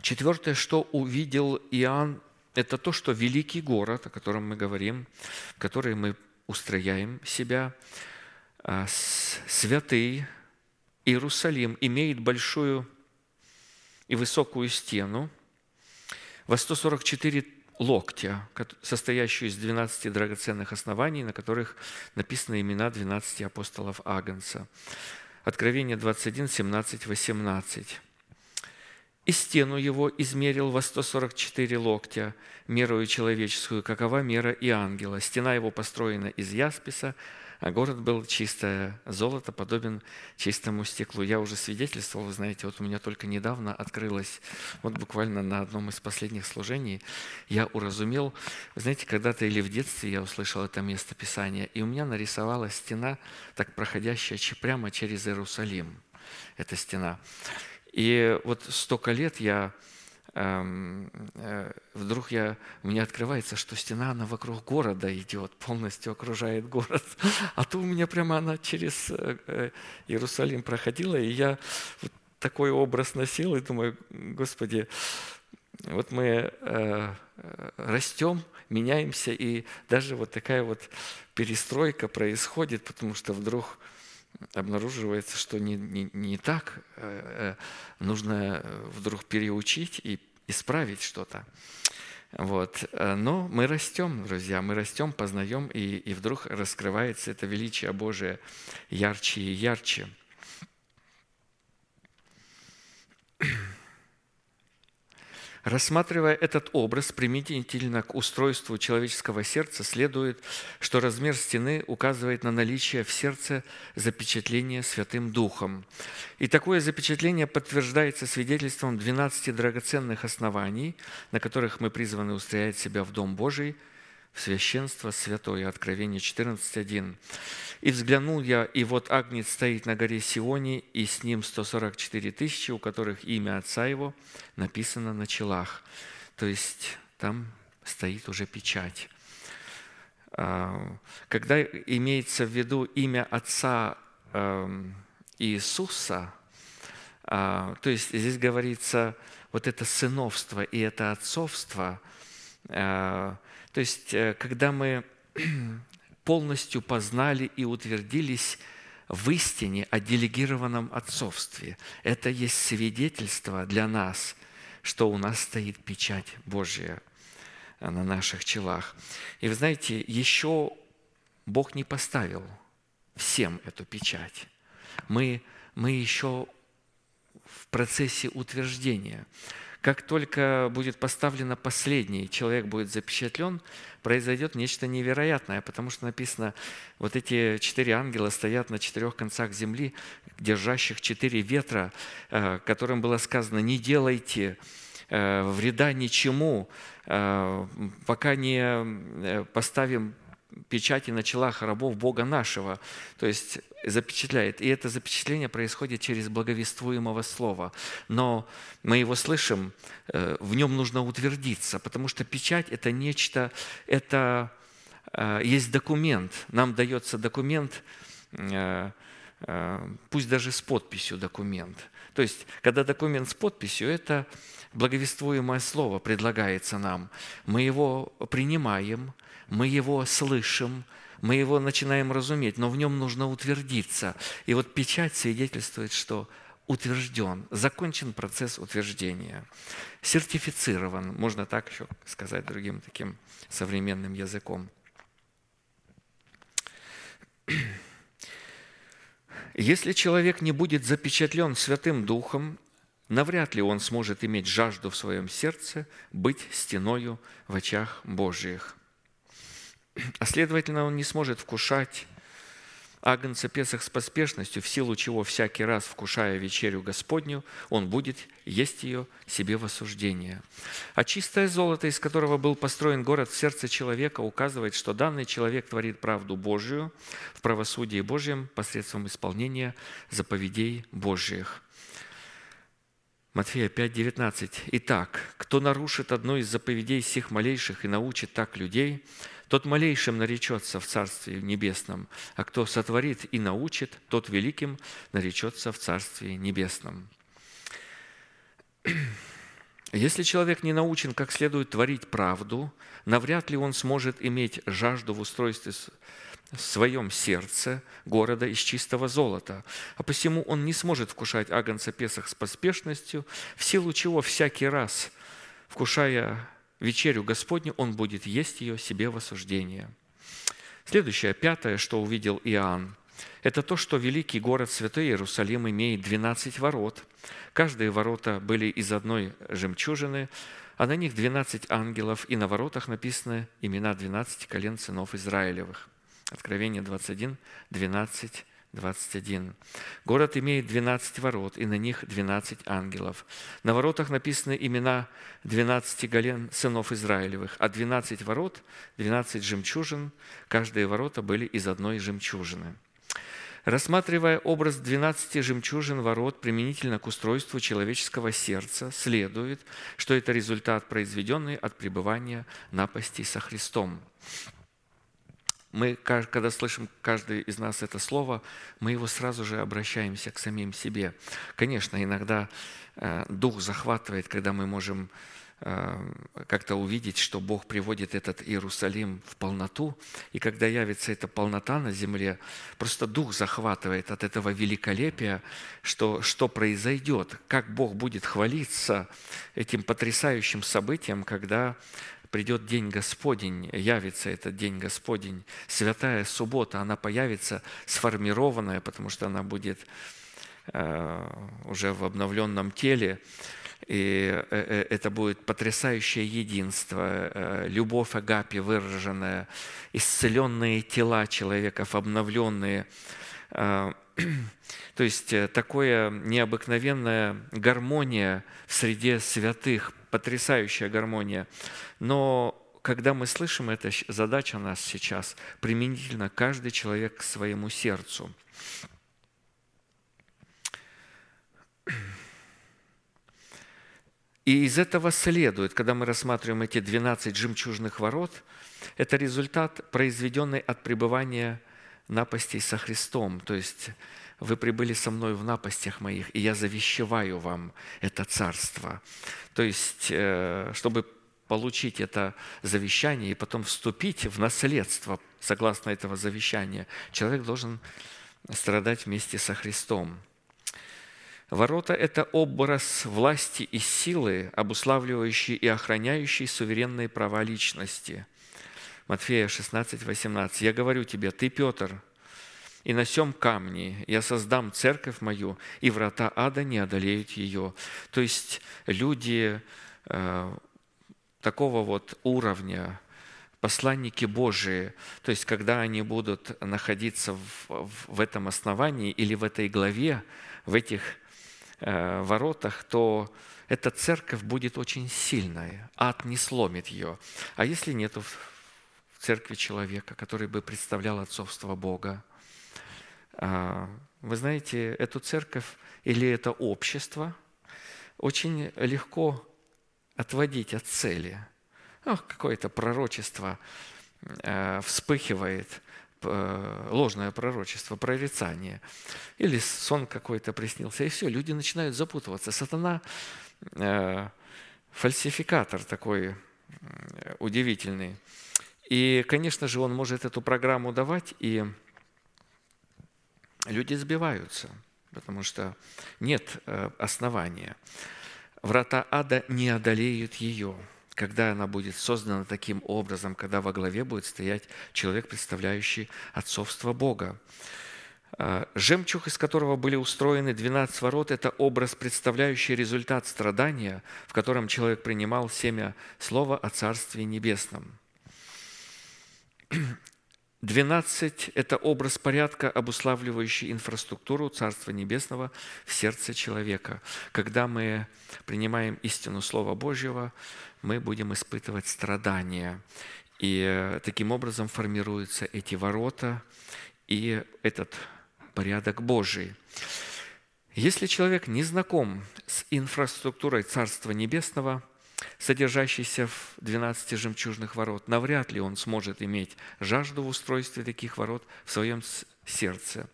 Четвертое, что увидел Иоанн, это то, что великий город, о котором мы говорим, в который мы устрояем себя, святый, Иерусалим имеет большую и высокую стену во 144 локтя, состоящую из 12 драгоценных оснований, на которых написаны имена 12 апостолов Агнца. Откровение 21, 17, 18. «И стену его измерил во 144 локтя, мерою человеческую, какова мера и ангела. Стена его построена из ясписа, а город был чистое золото, подобен чистому стеклу. Я уже свидетельствовал, вы знаете, вот у меня только недавно открылось, вот буквально на одном из последних служений, я уразумел, вы знаете, когда-то или в детстве я услышал это место Писания, и у меня нарисовалась стена, так проходящая прямо через Иерусалим, эта стена. И вот столько лет я вдруг я, мне открывается, что стена, она вокруг города идет, полностью окружает город. [LAUGHS] А то у меня прямо она через э, э, Иерусалим проходила, и я вот такой образ носил, и думаю, Господи, вот мы растем, меняемся, и даже вот такая вот перестройка происходит, потому что вдруг обнаруживается, что не, не, не так, э, э, нужно вдруг переучить и исправить что-то. Вот. Но мы растем, друзья, мы растем, познаем, и, и вдруг раскрывается это величие Божие ярче и ярче. Рассматривая этот образ применительно к устройству человеческого сердца, следует, что размер стены указывает на наличие в сердце запечатления Святым Духом. И такое запечатление подтверждается свидетельством 12 драгоценных оснований, на которых мы призваны устроять себя в Дом Божий – священство святое. Откровение 14.1. «И взглянул я, и вот Агнец стоит на горе Сионе, и с ним 144 тысячи, у которых имя Отца Его написано на челах». То есть там стоит уже печать. А, когда имеется в виду имя Отца эм, Иисуса, а, то есть здесь говорится вот это сыновство и это отцовство а, – то есть, э, когда мы [CLEARS THROAT] полностью познали и утвердились в истине о делегированном отцовстве, это есть свидетельство для нас, что у нас стоит печать Божья на наших челах. И вы знаете, еще Бог не поставил всем эту печать. Мы, мы еще в процессе утверждения. Как только будет поставлено последний, человек будет запечатлен, произойдет нечто невероятное, потому что написано, вот эти четыре ангела стоят на четырех концах земли, держащих четыре ветра, э, которым было сказано, не делайте э, вреда ничему, э, пока не поставим печати на челах рабов Бога нашего. То есть запечатляет. И это запечатление происходит через благовествуемого слова. Но мы его слышим, э, в нем нужно утвердиться, потому что печать – это нечто, это э, есть документ. Нам дается документ, э, пусть даже с подписью документ. То есть, когда документ с подписью, это благовествуемое слово предлагается нам. Мы его принимаем – мы его слышим, мы его начинаем разуметь, но в нем нужно утвердиться. И вот печать свидетельствует, что утвержден, закончен процесс утверждения, сертифицирован, можно так еще сказать другим таким современным языком. [CLEARS THROAT] Если человек не будет запечатлен Святым Духом, навряд ли он сможет иметь жажду в своем сердце быть стеною в очах Божьих. А следовательно, он не сможет вкушать Агнца Песах с поспешностью, в силу чего всякий раз, вкушая вечерю Господню, он будет есть ее себе в осуждение. А чистое золото, из которого был построен город в сердце человека, указывает, что данный человек творит правду Божию в правосудии Божьем посредством исполнения заповедей Божьих. Матфея 5, 19. «Итак, кто нарушит одну из заповедей сих малейших и научит так людей, тот малейшим наречется в Царстве Небесном, а кто сотворит и научит, тот великим наречется в Царстве Небесном. [CLEARS THROAT] Если человек не научен как следует творить правду, навряд ли он сможет иметь жажду в устройстве в своем сердце города из чистого золота, а посему он не сможет вкушать агнца Песах с поспешностью, в силу чего всякий раз, вкушая вечерю Господню, он будет есть ее себе в осуждение. Следующее, пятое, что увидел Иоанн, это то, что великий город Святой Иерусалим имеет 12 ворот. Каждые ворота были из одной жемчужины, а на них 12 ангелов, и на воротах написаны имена 12 колен сынов Израилевых. Откровение 21, 12, 21. Город имеет 12 ворот, и на них 12 ангелов. На воротах написаны имена 12 голен сынов Израилевых, а 12 ворот, 12 жемчужин, каждые ворота были из одной жемчужины. Рассматривая образ 12 жемчужин ворот применительно к устройству человеческого сердца, следует, что это результат, произведенный от пребывания напасти со Христом мы, когда слышим каждый из нас это слово, мы его сразу же обращаемся к самим себе. Конечно, иногда э, дух захватывает, когда мы можем э, как-то увидеть, что Бог приводит этот Иерусалим в полноту, и когда явится эта полнота на земле, просто дух захватывает от этого великолепия, что, что произойдет, как Бог будет хвалиться этим потрясающим событием, когда придет день Господень, явится этот день Господень, святая суббота, она появится сформированная, потому что она будет э, уже в обновленном теле, и э, э, это будет потрясающее единство, любовь Агапи выраженная, исцеленные тела человеков, обновленные. [CLEARS THROAT] То есть такое необыкновенная гармония в среде святых, потрясающая гармония. Но когда мы слышим, это задача нас сейчас, применительно каждый человек к своему сердцу. [CLEARS THROAT] И из этого следует, когда мы рассматриваем эти 12 жемчужных ворот, это результат, произведенный от пребывания напастей со Христом. То есть вы прибыли со мной в напастях моих, и я завещеваю вам это царство. То есть, э, чтобы получить это завещание и потом вступить в наследство согласно этого завещания, человек должен страдать вместе со Христом. Ворота – это образ власти и силы, обуславливающий и охраняющий суверенные права личности. Матфея 16, 18. «Я говорю тебе, ты, Петр, и на сем камне я создам церковь мою, и врата ада не одолеют ее». То есть люди э, такого вот уровня, посланники Божии, то есть когда они будут находиться в, в этом основании или в этой главе, в этих э, воротах, то эта церковь будет очень сильная, ад не сломит ее. А если нет церкви человека, который бы представлял отцовство Бога, э, вы знаете, эту церковь или это общество очень легко отводить от цели – ну, какое-то пророчество э, вспыхивает, э, ложное пророчество, прорицание, или сон какой-то приснился, и все, люди начинают запутываться. Сатана э, фальсификатор такой удивительный. И, конечно же, он может эту программу давать, и люди сбиваются, потому что нет основания. Врата ада не одолеют ее когда она будет создана таким образом, когда во главе будет стоять человек, представляющий отцовство Бога. А, жемчуг, из которого были устроены 12 ворот, это образ, представляющий результат страдания, в котором человек принимал семя слова о Царстве Небесном. 12 – это образ порядка, обуславливающий инфраструктуру Царства Небесного в сердце человека. Когда мы принимаем истину Слова Божьего, мы будем испытывать страдания. И э, таким образом формируются эти ворота и этот порядок Божий. Если человек не знаком с инфраструктурой Царства Небесного, содержащейся в 12 жемчужных ворот, навряд ли он сможет иметь жажду в устройстве таких ворот в своем сердце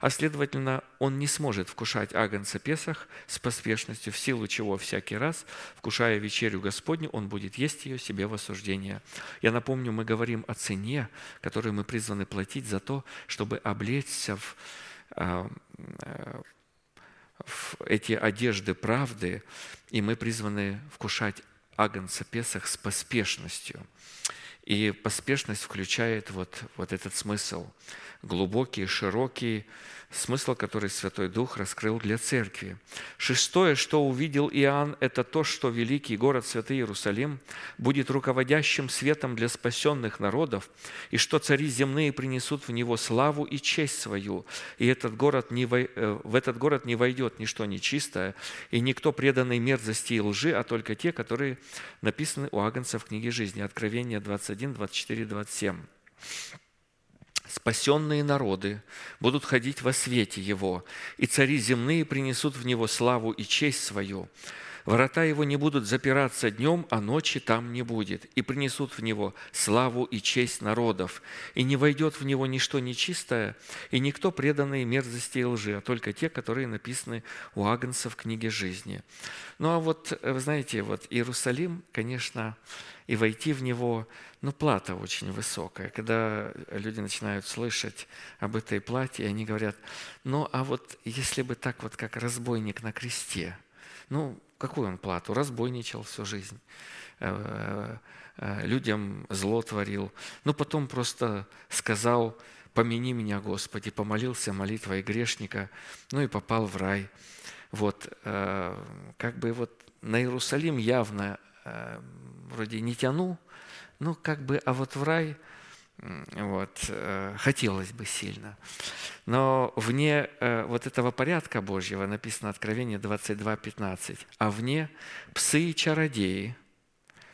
а следовательно, он не сможет вкушать агнца Песах с поспешностью, в силу чего всякий раз, вкушая вечерю Господню, он будет есть ее себе в осуждение. Я напомню, мы говорим о цене, которую мы призваны платить за то, чтобы облечься в, а, в эти одежды правды, и мы призваны вкушать агнца Песах с поспешностью. И поспешность включает вот, вот этот смысл – глубокий, широкий смысл, который Святой Дух раскрыл для церкви. Шестое, что увидел Иоанн, это то, что великий город Святый Иерусалим будет руководящим светом для спасенных народов, и что цари земные принесут в него славу и честь свою, и этот город не, э, в этот город не войдет ничто нечистое, и никто преданный мерзости и лжи, а только те, которые написаны у Агнца в книге жизни. Откровение 21, 24, 27 спасенные народы будут ходить во свете Его, и цари земные принесут в Него славу и честь свою. Врата его не будут запираться днем, а ночи там не будет, и принесут в него славу и честь народов, и не войдет в него ничто нечистое, и никто преданный мерзости и лжи, а только те, которые написаны у Агнца в книге жизни. Ну а вот, вы знаете, вот Иерусалим, конечно, и войти в него, ну, плата очень высокая. Когда люди начинают слышать об этой плате, они говорят, ну, а вот если бы так вот, как разбойник на кресте, ну, Какую он плату? Разбойничал всю жизнь, э, э, людям зло творил. Но потом просто сказал, помяни меня, Господи, помолился молитвой грешника, ну и попал в рай. Вот, э, как бы вот на Иерусалим явно вроде не тяну, ну как бы, а вот в рай – вот, э, хотелось бы сильно. Но вне э, вот этого порядка Божьего написано Откровение 22, 15. А вне псы и чародеи,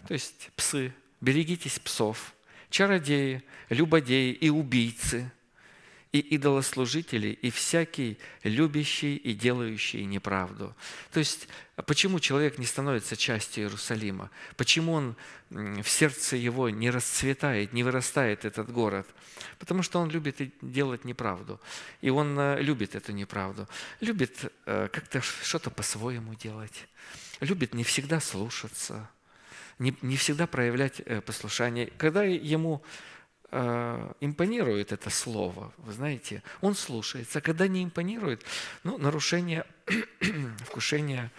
то есть псы, берегитесь псов, чародеи, любодеи и убийцы – и идолослужители, и всякий любящий и делающий неправду. То есть, почему человек не становится частью Иерусалима? Почему он в сердце его не расцветает, не вырастает этот город? Потому что он любит делать неправду. И он э, любит эту неправду. Любит э, как-то что-то по-своему делать. Любит не всегда слушаться, не, не всегда проявлять э, послушание. Когда ему э, импонирует это слово, вы знаете, он слушается. Когда не импонирует, ну, нарушение [CLEARS THROAT] вкушения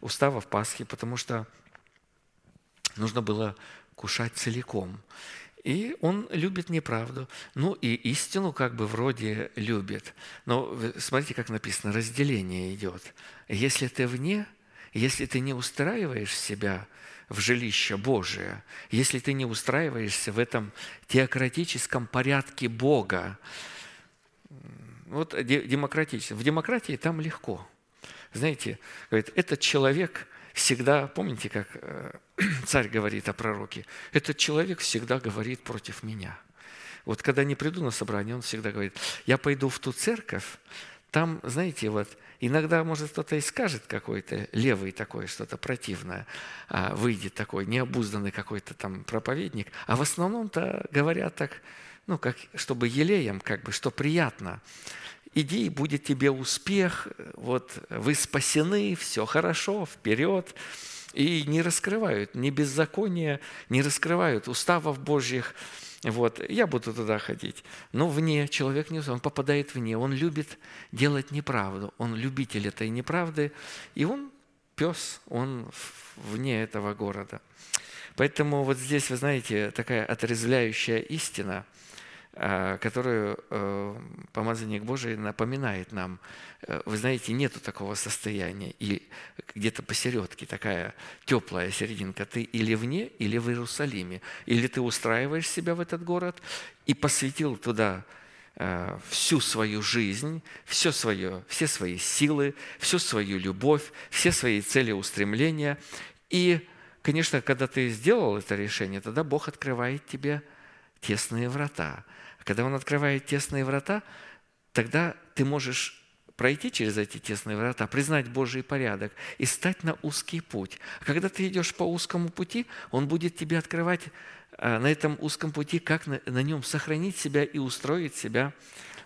уставов Пасхи, потому что нужно было кушать целиком. И он любит неправду. Ну и истину как бы вроде любит. Но смотрите, как написано, разделение идет. Если ты вне, если ты не устраиваешь себя в жилище Божие, если ты не устраиваешься в этом теократическом порядке Бога, вот демократически, в демократии там легко. Знаете, говорит, этот человек всегда, помните, как э, [CLEARS THROAT] царь говорит о пророке, этот человек всегда говорит против меня. Вот когда не приду на собрание, он всегда говорит, я пойду в ту церковь, там, знаете, вот иногда, может, кто-то и скажет какой-то левый такой, что-то противное, а выйдет такой необузданный какой-то там проповедник, а в основном-то говорят так, ну, как, чтобы елеем, как бы, что приятно иди, будет тебе успех, вот вы спасены, все хорошо, вперед. И не раскрывают ни беззакония, не раскрывают уставов Божьих. Вот, я буду туда ходить. Но вне, человек не он попадает вне, он любит делать неправду, он любитель этой неправды, и он пес, он вне этого города. Поэтому вот здесь, вы знаете, такая отрезвляющая истина – которую э, помазанник Божий напоминает нам. Э, вы знаете, нету такого состояния. И где-то посередке такая теплая серединка. Ты или вне, или в Иерусалиме. Или ты устраиваешь себя в этот город и посвятил туда всю свою жизнь, все, свое, все свои силы, всю свою любовь, все свои цели устремления. И, конечно, когда ты сделал это решение, тогда Бог открывает тебе тесные врата. Когда Он открывает тесные врата, тогда ты можешь пройти через эти тесные врата, признать Божий порядок и стать на узкий путь. А когда ты идешь по узкому пути, Он будет тебе открывать а, на этом узком пути, как на, на нем сохранить себя и устроить себя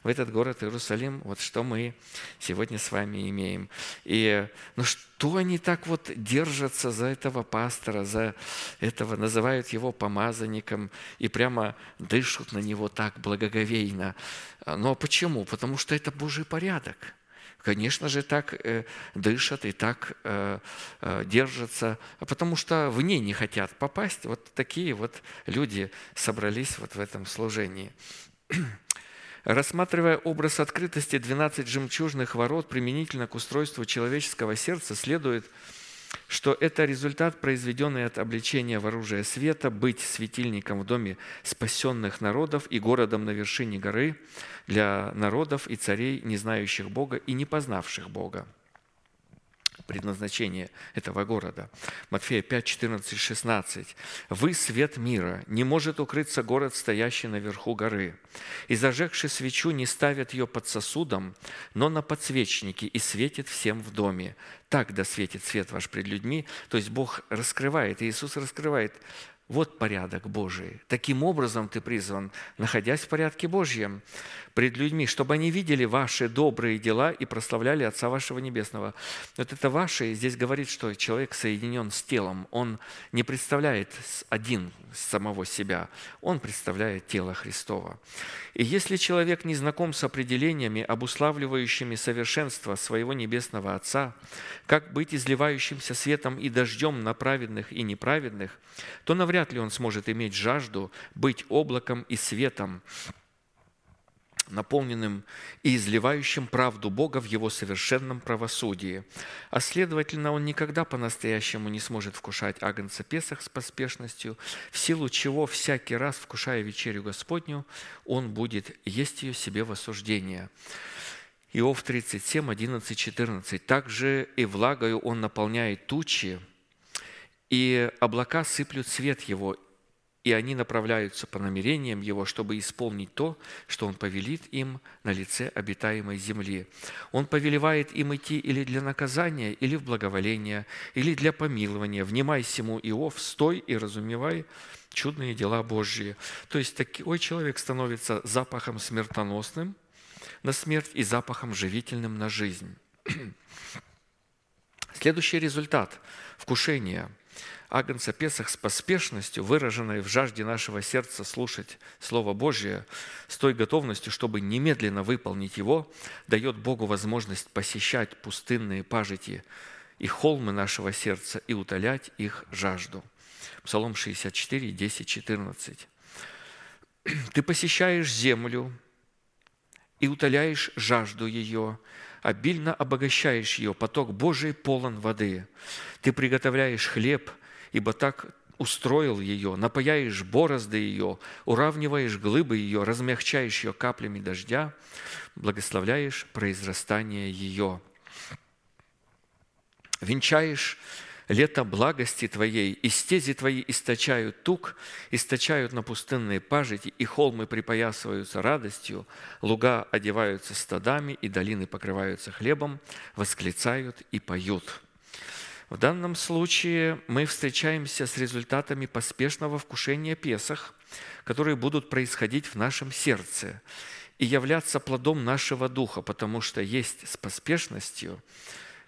в этот город Иерусалим, вот что мы сегодня с вами имеем. И ну что они так вот держатся за этого пастора, за этого, называют его помазанником и прямо дышат на него так благоговейно. Но почему? Потому что это Божий порядок – конечно же, так э, дышат и так э, э, держатся, потому что в ней не хотят попасть. Вот такие вот люди собрались вот в этом служении. Рассматривая образ открытости 12 жемчужных ворот применительно к устройству человеческого сердца, следует, что это результат, произведенный от обличения в оружие света, быть светильником в доме спасенных народов и городом на вершине горы для народов и царей, не знающих Бога и не познавших Бога предназначение этого города. Матфея 5, 14, 16. «Вы свет мира, не может укрыться город, стоящий наверху горы. И зажегши свечу, не ставят ее под сосудом, но на подсвечнике, и светит всем в доме. Так да светит свет ваш пред людьми». То есть Бог раскрывает, Иисус раскрывает вот порядок Божий. Таким образом ты призван, находясь в порядке Божьем, пред людьми, чтобы они видели ваши добрые дела и прославляли Отца вашего Небесного. Вот это ваше, здесь говорит, что человек соединен с телом. Он не представляет один самого себя, он представляет тело Христова. И если человек не знаком с определениями, обуславливающими совершенство своего Небесного Отца, как быть изливающимся светом и дождем на праведных и неправедных, то навряд ли он сможет иметь жажду быть облаком и светом, наполненным и изливающим правду Бога в Его совершенном правосудии. А следовательно, он никогда по-настоящему не сможет вкушать агнца Песах с поспешностью, в силу чего всякий раз, вкушая вечерю Господню, он будет есть ее себе в осуждение. Иов 37, 11, 14. «Также и влагою он наполняет тучи, и облака сыплют свет его, и они направляются по намерениям Его, чтобы исполнить то, что Он повелит им на лице обитаемой земли. Он повелевает им идти или для наказания, или в благоволение, или для помилования. Внимай всему, Иов, стой и разумевай чудные дела Божьи. То есть такой человек становится запахом смертоносным на смерть и запахом живительным на жизнь. [CLEARS THROAT] Следующий результат – вкушение – Агнца Песах с поспешностью, выраженной в жажде нашего сердца слушать Слово Божье, с той готовностью, чтобы немедленно выполнить его, дает Богу возможность посещать пустынные пажити и холмы нашего сердца и утолять их жажду. Псалом 64, 10, 14. «Ты посещаешь землю и утоляешь жажду ее, обильно обогащаешь ее, поток Божий полон воды. Ты приготовляешь хлеб – ибо так устроил ее, напаяешь борозды ее, уравниваешь глыбы ее, размягчаешь ее каплями дождя, благословляешь произрастание ее. Венчаешь лето благости Твоей, и стези Твои источают тук, источают на пустынные пажити, и холмы припоясываются радостью, луга одеваются стадами, и долины покрываются хлебом, восклицают и поют». В данном случае мы встречаемся с результатами поспешного вкушения Песах, которые будут происходить в нашем сердце и являться плодом нашего духа, потому что есть с поспешностью.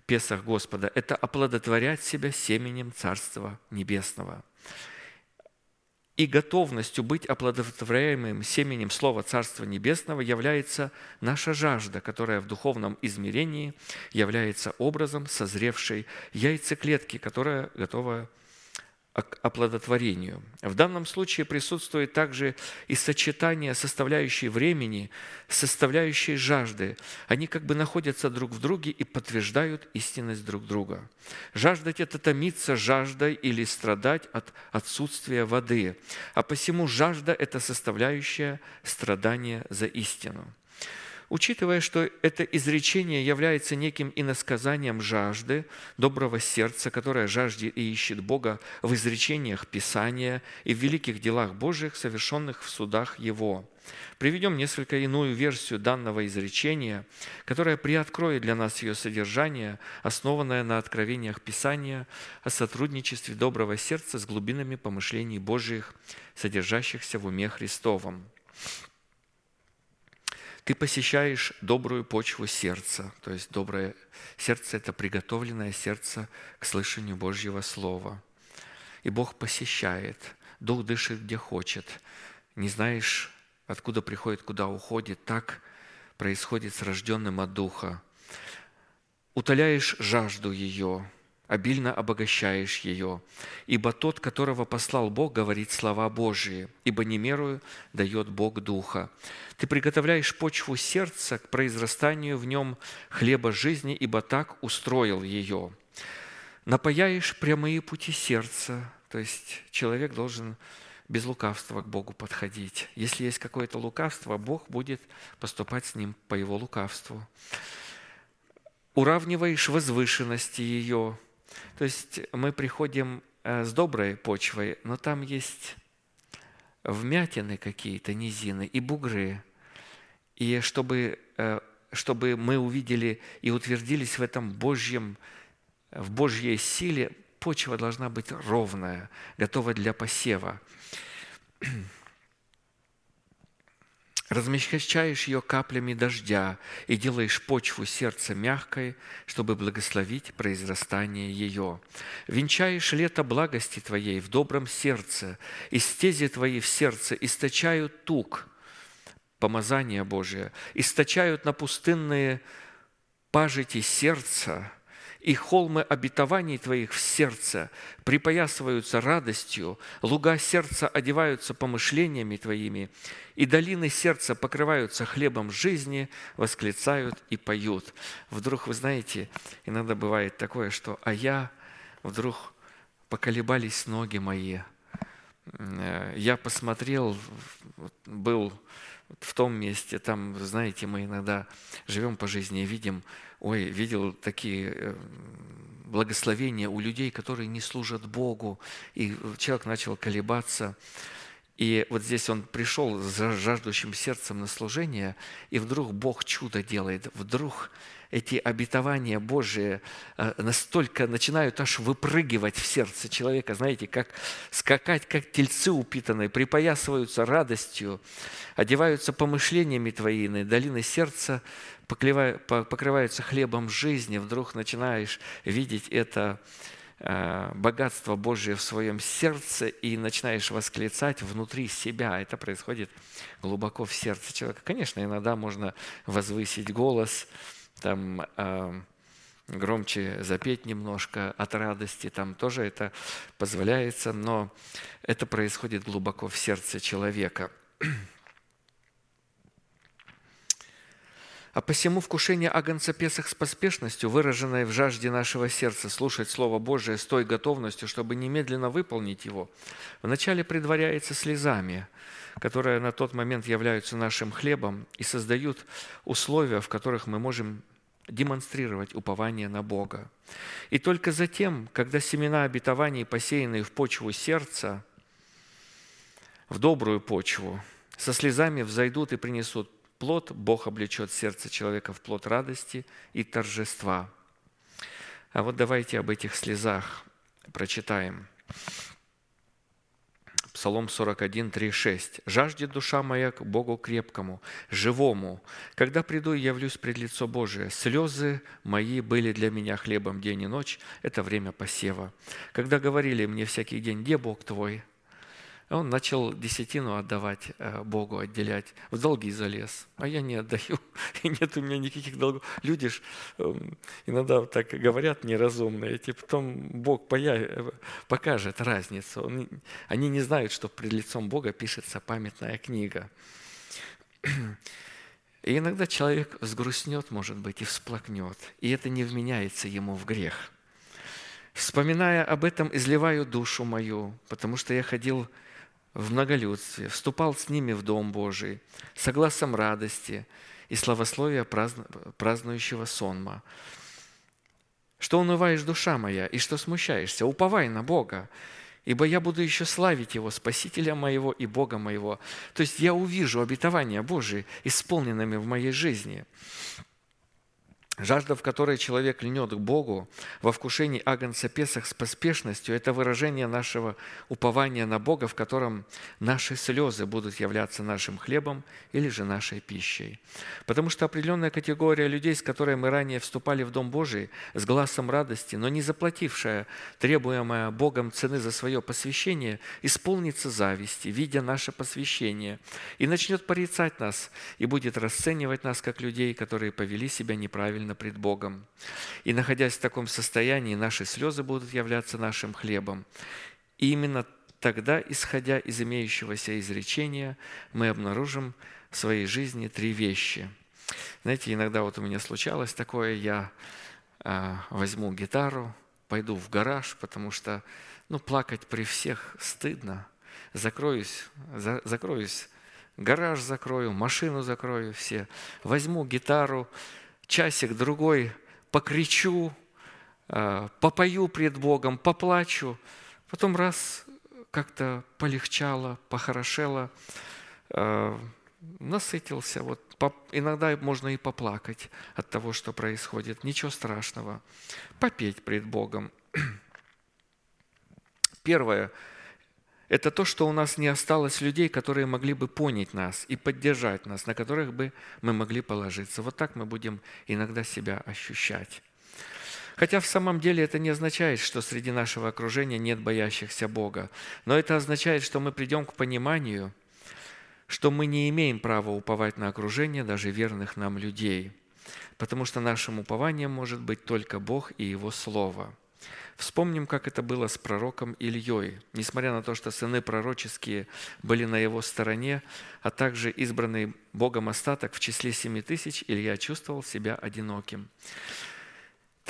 Песах Господа – это оплодотворять себя семенем Царства Небесного – и готовностью быть оплодотворяемым семенем Слова Царства Небесного является наша жажда, которая в духовном измерении является образом созревшей яйцеклетки, которая готова оплодотворению. В данном случае присутствует также и сочетание составляющей времени, составляющей жажды. Они как бы находятся друг в друге и подтверждают истинность друг друга. Жаждать – это томиться жаждой или страдать от отсутствия воды. А посему жажда – это составляющая страдания за истину. Учитывая, что это изречение является неким иносказанием жажды, доброго сердца, которое жаждет и ищет Бога в изречениях Писания и в великих делах Божьих, совершенных в судах Его. Приведем несколько иную версию данного изречения, которая приоткроет для нас ее содержание, основанное на откровениях Писания о сотрудничестве доброго сердца с глубинами помышлений Божьих, содержащихся в уме Христовом. Ты посещаешь добрую почву сердца, то есть доброе сердце – это приготовленное сердце к слышанию Божьего Слова. И Бог посещает, Дух дышит, где хочет. Не знаешь, откуда приходит, куда уходит. Так происходит с рожденным от Духа. Утоляешь жажду ее – обильно обогащаешь ее. Ибо тот, которого послал Бог, говорит слова Божии, ибо не мерую дает Бог Духа. Ты приготовляешь почву сердца к произрастанию в нем хлеба жизни, ибо так устроил ее. Напаяешь прямые пути сердца, то есть человек должен без лукавства к Богу подходить. Если есть какое-то лукавство, Бог будет поступать с ним по его лукавству. Уравниваешь возвышенности ее, то есть мы приходим э, с доброй почвой, но там есть вмятины какие-то, низины и бугры. И чтобы, э, чтобы мы увидели и утвердились в этом Божьем, в Божьей силе, почва должна быть ровная, готова для посева размягчаешь ее каплями дождя и делаешь почву сердца мягкой, чтобы благословить произрастание ее. Венчаешь лето благости Твоей в добром сердце, и стези Твои в сердце источают тук, помазание Божие, источают на пустынные пажити сердца – и холмы обетований Твоих в сердце припоясываются радостью, луга сердца одеваются помышлениями Твоими, и долины сердца покрываются хлебом жизни, восклицают и поют. Вдруг, вы знаете, иногда бывает такое, что «а я...» Вдруг поколебались ноги мои. Э, я посмотрел, был в том месте, там, знаете, мы иногда живем по жизни и видим ой, видел такие э, благословения у людей, которые не служат Богу, и человек начал колебаться. И вот здесь он пришел с жаждущим сердцем на служение, и вдруг Бог чудо делает, вдруг эти обетования Божии э, настолько начинают аж выпрыгивать в сердце человека, знаете, как скакать, как тельцы упитанные, припоясываются радостью, одеваются помышлениями твоими, долины сердца покрываются хлебом жизни, вдруг начинаешь видеть это э, богатство Божие в своем сердце и начинаешь восклицать внутри себя. Это происходит глубоко в сердце человека. Конечно, иногда можно возвысить голос, там, э, громче запеть немножко от радости, там тоже это позволяется, но это происходит глубоко в сердце человека. А посему вкушение Агнца Песах с поспешностью, выраженное в жажде нашего сердца слушать Слово Божие с той готовностью, чтобы немедленно выполнить его, вначале предваряется слезами, которые на тот момент являются нашим хлебом и создают условия, в которых мы можем демонстрировать упование на Бога. И только затем, когда семена обетований, посеянные в почву сердца, в добрую почву, со слезами взойдут и принесут плод, Бог облечет сердце человека в плод радости и торжества. А вот давайте об этих слезах прочитаем. Псалом 41, 3, 6. «Жаждет душа моя к Богу крепкому, живому. Когда приду и явлюсь пред лицо Божие, слезы мои были для меня хлебом день и ночь, это время посева. Когда говорили мне всякий день, где Бог твой? Он начал десятину отдавать э, Богу, отделять. В долги залез, а я не отдаю. [LAUGHS] И нет у меня никаких долгов. Люди ж эм, иногда так говорят неразумные, типа потом Бог появ... покажет разницу. Они не знают, что пред лицом Бога пишется памятная книга. [CLEARS THROAT] И иногда человек взгрустнет, может быть, и всплакнет, и это не вменяется ему в грех. Вспоминая об этом, изливаю душу мою, потому что я ходил в многолюдстве, вступал с ними в Дом Божий, согласом радости и славословия празднующего сонма. Что унываешь, душа моя, и что смущаешься? Уповай на Бога, ибо я буду еще славить Его, Спасителя моего и Бога моего. То есть я увижу обетования Божии, исполненными в моей жизни. Жажда, в которой человек льнет к Богу во вкушении Агнца Песах с поспешностью, это выражение нашего упования на Бога, в котором наши слезы будут являться нашим хлебом или же нашей пищей. Потому что определенная категория людей, с которой мы ранее вступали в Дом Божий с глазом радости, но не заплатившая требуемая Богом цены за свое посвящение, исполнится зависти, видя наше посвящение, и начнет порицать нас, и будет расценивать нас как людей, которые повели себя неправильно праведно пред Богом. И находясь в таком состоянии, наши слезы будут являться нашим хлебом. И именно тогда, исходя из имеющегося изречения, мы обнаружим в своей жизни три вещи. Знаете, иногда вот у меня случалось такое, я э, возьму гитару, пойду в гараж, потому что ну, плакать при всех стыдно. Закроюсь, за, закроюсь, гараж закрою, машину закрою все. Возьму гитару, часик-другой покричу, э, попою пред Богом, поплачу, потом раз как-то полегчало, похорошело, э, насытился. Вот иногда можно и поплакать от того, что происходит. Ничего страшного. Попеть пред Богом. [CLEARS THROAT] Первое – это то, что у нас не осталось людей, которые могли бы понять нас и поддержать нас, на которых бы мы могли положиться. Вот так мы будем иногда себя ощущать. Хотя в самом деле это не означает, что среди нашего окружения нет боящихся Бога, но это означает, что мы придем к пониманию, что мы не имеем права уповать на окружение даже верных нам людей, потому что нашим упованием может быть только Бог и Его Слово – Вспомним, как это было с пророком Ильей. Несмотря на то, что сыны пророческие были на его стороне, а также избранный Богом остаток в числе семи тысяч, Илья чувствовал себя одиноким.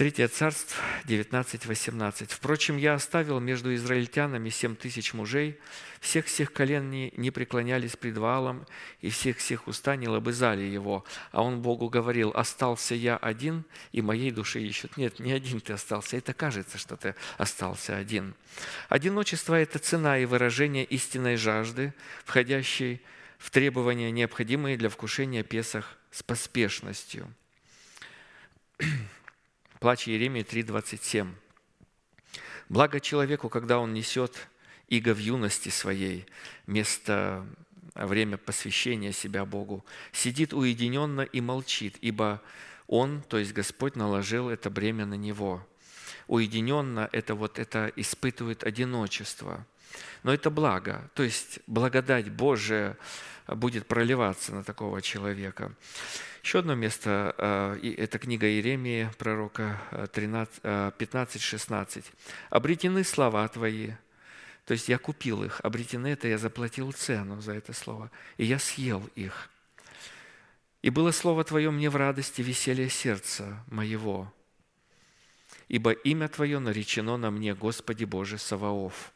Третье царство 19.18. «Впрочем, я оставил между израильтянами семь тысяч мужей, всех всех колен не, не преклонялись пред Ваалом, и всех всех уста не лобызали его. А он Богу говорил, остался я один, и моей души ищут». Нет, не один ты остался, это кажется, что ты остался один. Одиночество – это цена и выражение истинной жажды, входящей в требования, необходимые для вкушения Песах с поспешностью – Плач Иеремии 3.27. «Благо человеку, когда он несет иго в юности своей, вместо время посвящения себя Богу, сидит уединенно и молчит, ибо Он, то есть Господь, наложил это бремя на него. уединенно, это вот это испытывает одиночество. Но это благо, то есть благодать Божия будет проливаться на такого человека. Еще одно место, э, это книга Иеремии, пророка 15-16. Э, «Обретены слова Твои». То есть я купил их, обретены это, я заплатил цену за это слово, и я съел их. «И было слово Твое мне в радости, веселье сердца моего, ибо имя Твое наречено на мне, Господи Боже Саваоф».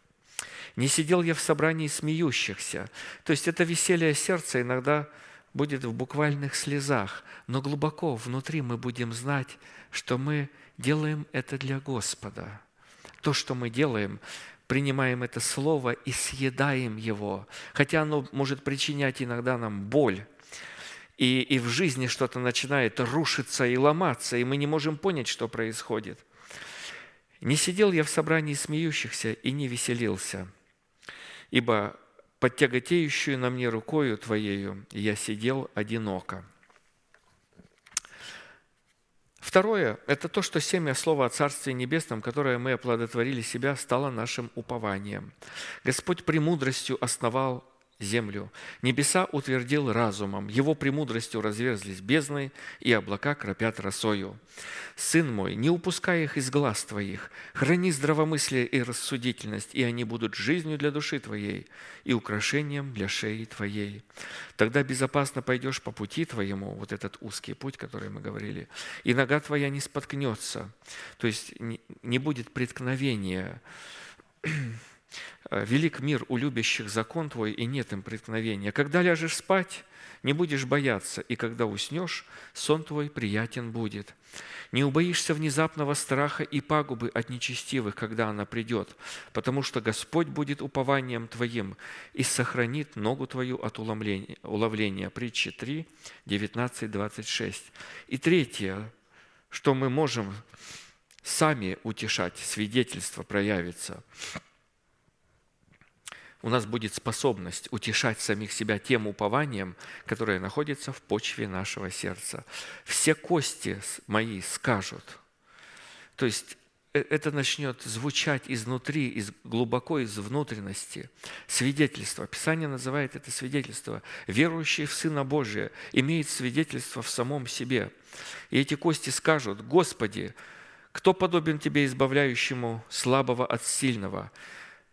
Не сидел я в собрании смеющихся. То есть это веселье сердца иногда будет в буквальных слезах, но глубоко внутри мы будем знать, что мы делаем это для Господа. То, что мы делаем, принимаем это слово и съедаем его, хотя оно может причинять иногда нам боль, и, и в жизни что-то начинает рушиться и ломаться, и мы не можем понять, что происходит. Не сидел я в собрании смеющихся и не веселился – ибо под на мне рукою Твоею я сидел одиноко». Второе – это то, что семя Слова о Царстве Небесном, которое мы оплодотворили себя, стало нашим упованием. Господь премудростью основал землю. Небеса утвердил разумом, его премудростью разверзлись бездны, и облака кропят росою. Сын мой, не упускай их из глаз твоих, храни здравомыслие и рассудительность, и они будут жизнью для души твоей и украшением для шеи твоей. Тогда безопасно пойдешь по пути твоему, вот этот узкий путь, который мы говорили, и нога твоя не споткнется, то есть не будет преткновения велик мир у любящих закон твой, и нет им преткновения. Когда ляжешь спать, не будешь бояться, и когда уснешь, сон твой приятен будет. Не убоишься внезапного страха и пагубы от нечестивых, когда она придет, потому что Господь будет упованием твоим и сохранит ногу твою от уловления. уловления. Притча 3, 19, 26. И третье, что мы можем сами утешать, свидетельство проявится – у нас будет способность утешать самих себя тем упованием, которое находится в почве нашего сердца. Все кости мои скажут. То есть э, это начнет звучать изнутри, из, глубоко из внутренности. Свидетельство. Писание называет это свидетельство. Верующий в Сына Божия имеет свидетельство в самом себе. И эти кости скажут, Господи, кто подобен Тебе, избавляющему слабого от сильного?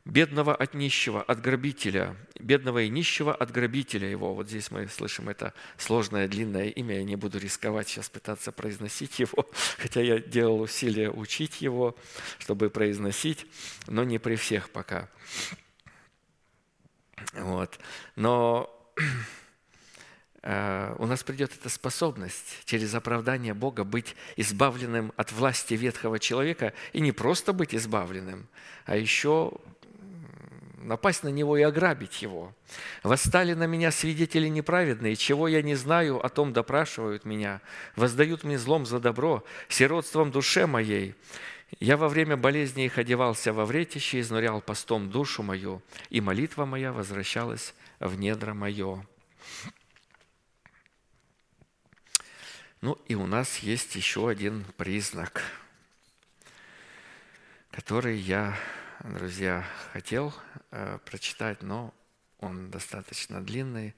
Бедного от нищего, от грабителя, бедного и нищего от грабителя его. Вот здесь мы слышим это сложное, длинное имя. Я не буду рисковать сейчас пытаться произносить его, [LAUGHS] хотя я делал усилия учить его, чтобы произносить, но не при всех пока. Вот. Но [CLEARS THROAT] э, у нас придет эта способность через оправдание Бога быть избавленным от власти ветхого человека и не просто быть избавленным, а еще напасть на него и ограбить его. Восстали на меня свидетели неправедные, чего я не знаю, о том допрашивают меня, воздают мне злом за добро, сиротством душе моей. Я во время болезни их одевался во вретище, изнурял постом душу мою, и молитва моя возвращалась в недра мое. Ну и у нас есть еще один признак, который я друзья, хотел э, прочитать, но он достаточно длинный,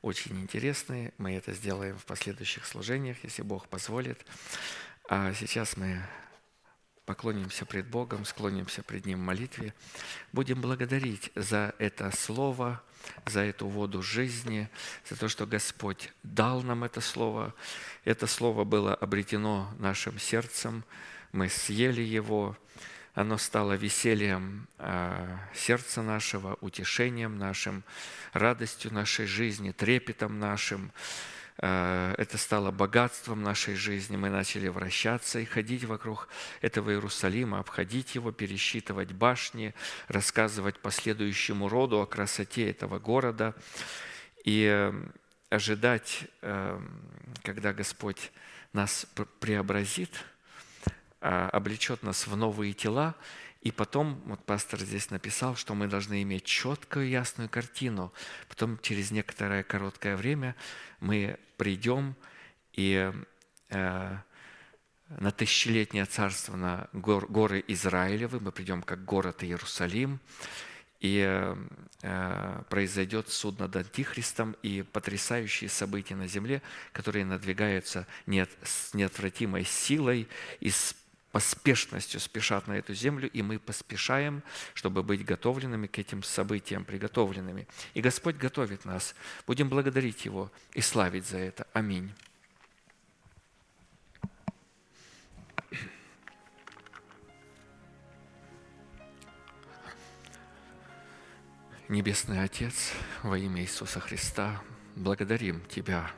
очень интересный. Мы это сделаем в последующих служениях, если Бог позволит. А сейчас мы поклонимся пред Богом, склонимся пред Ним в молитве. Будем благодарить за это слово, за эту воду жизни, за то, что Господь дал нам это слово. Это слово было обретено нашим сердцем, мы съели его, оно стало весельем а, сердца нашего, утешением нашим, радостью нашей жизни, трепетом нашим. А, это стало богатством нашей жизни. Мы начали вращаться и ходить вокруг этого Иерусалима, обходить его, пересчитывать башни, рассказывать последующему роду о красоте этого города и э, ожидать, э, когда Господь нас преобразит – облечет нас в новые тела, и потом, вот пастор здесь написал, что мы должны иметь четкую, ясную картину. Потом через некоторое короткое время мы придем и э, на тысячелетнее царство, на гор, горы Израилевы. Мы придем как город Иерусалим. И э, произойдет суд над Антихристом и потрясающие события на земле, которые надвигаются неотвратимой силой и с поспешностью спешат на эту землю, и мы поспешаем, чтобы быть готовленными к этим событиям, приготовленными. И Господь готовит нас. Будем благодарить Его и славить за это. Аминь. Небесный Отец, во имя Иисуса Христа, благодарим Тебя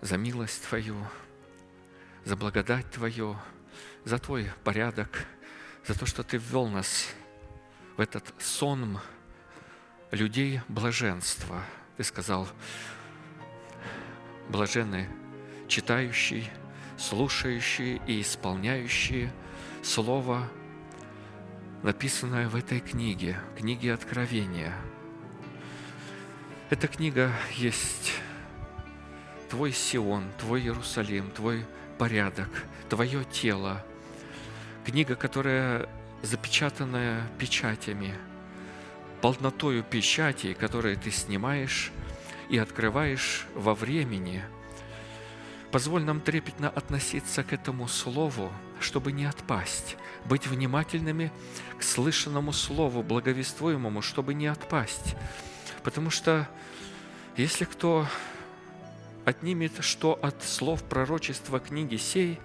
за милость Твою, за благодать Твою, за Твой порядок, за то, что Ты ввел нас в этот сон людей блаженства. Ты сказал, блаженны читающие, слушающие и исполняющие Слово написанное в этой книге, книге Откровения. Эта книга есть Твой Сион, Твой Иерусалим, Твой порядок, Твое тело. Книга, которая запечатанная печатями, полнотою печатей, которые ты снимаешь и открываешь во времени. Позволь нам трепетно относиться к этому слову, чтобы не отпасть, быть внимательными к слышанному слову, благовествуемому, чтобы не отпасть. Потому что если кто отнимет что от слов пророчества книги сей,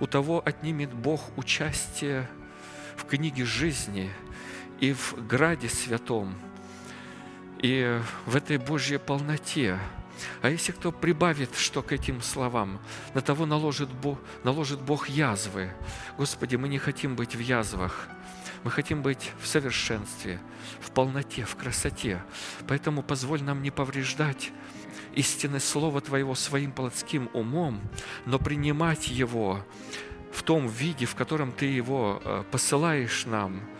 у того отнимет Бог участие в книге жизни и в граде святом, и в этой Божьей полноте – а если кто прибавит что к этим словам, на того наложит Бог, наложит Бог язвы. Господи, мы не хотим быть в язвах, мы хотим быть в совершенстве, в полноте, в красоте. Поэтому позволь нам не повреждать истинное Слово Твоего своим плотским умом, но принимать его в том виде, в котором Ты его э, посылаешь нам –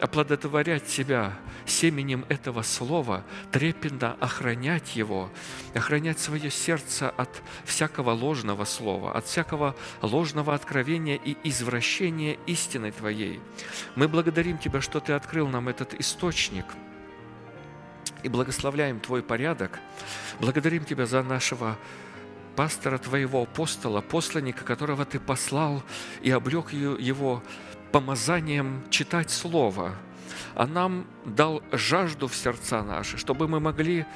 оплодотворять себя семенем этого слова, трепетно охранять его, охранять свое сердце от всякого ложного слова, от всякого ложного откровения и извращения истины Твоей. Мы благодарим Тебя, что Ты открыл нам этот источник и благословляем Твой порядок. Благодарим Тебя за нашего пастора Твоего апостола, посланника, которого Ты послал и облег его помазанием читать Слово, а нам дал жажду в сердца наши, чтобы мы могли,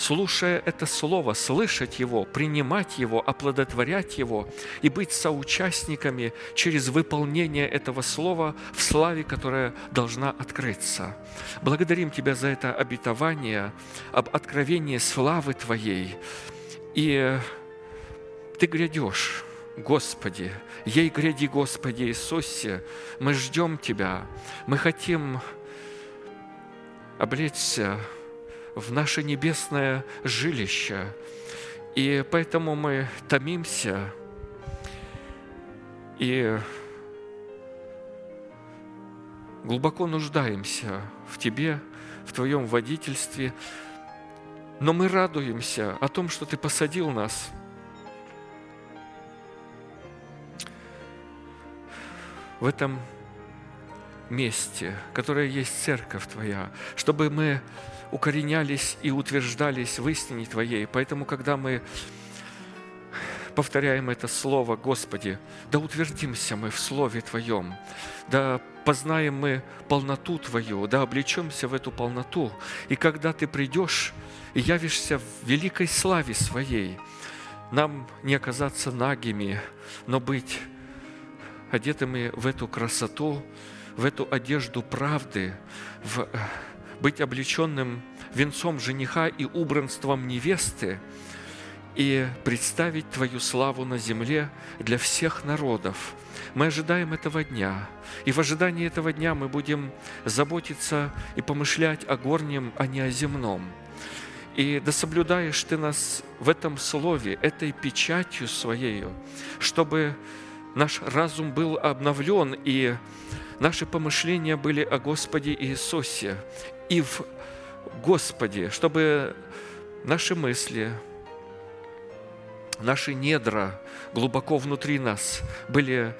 слушая это Слово, слышать его, принимать его, оплодотворять его и быть соучастниками через выполнение этого Слова в славе, которая должна открыться. Благодарим Тебя за это обетование, об откровении славы Твоей. И Ты грядешь, Господи, ей гряди, Господи Иисусе, мы ждем Тебя, мы хотим облечься в наше небесное жилище, и поэтому мы томимся и глубоко нуждаемся в Тебе, в Твоем водительстве, но мы радуемся о том, что Ты посадил нас – в этом месте, которое есть церковь Твоя, чтобы мы укоренялись и утверждались в истине Твоей. Поэтому, когда мы повторяем это слово, Господи, да утвердимся мы в Слове Твоем, да познаем мы полноту Твою, да облечемся в эту полноту. И когда Ты придешь и явишься в великой славе Своей, нам не оказаться нагими, но быть одетыми в эту красоту, в эту одежду правды, в быть облеченным венцом жениха и убранством невесты, и представить Твою славу на земле для всех народов. Мы ожидаем этого дня, и в ожидании этого дня мы будем заботиться и помышлять о горнем, а не о земном. И да соблюдаешь Ты нас в этом слове, этой печатью Своею, чтобы наш разум был обновлен, и наши помышления были о Господе Иисусе и в Господе, чтобы наши мысли, наши недра глубоко внутри нас были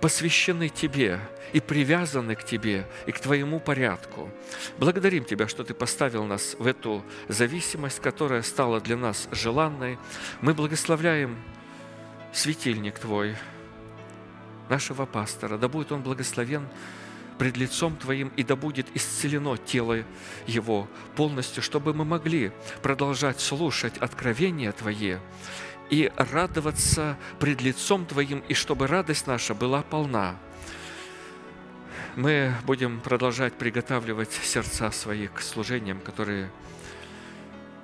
посвящены Тебе и привязаны к Тебе и к Твоему порядку. Благодарим Тебя, что Ты поставил нас в эту зависимость, которая стала для нас желанной. Мы благословляем светильник Твой, нашего пастора. Да будет он благословен пред лицом Твоим, и да будет исцелено тело его полностью, чтобы мы могли продолжать слушать откровения Твои и радоваться пред лицом Твоим, и чтобы радость наша была полна. Мы будем продолжать приготавливать сердца свои к служениям, которые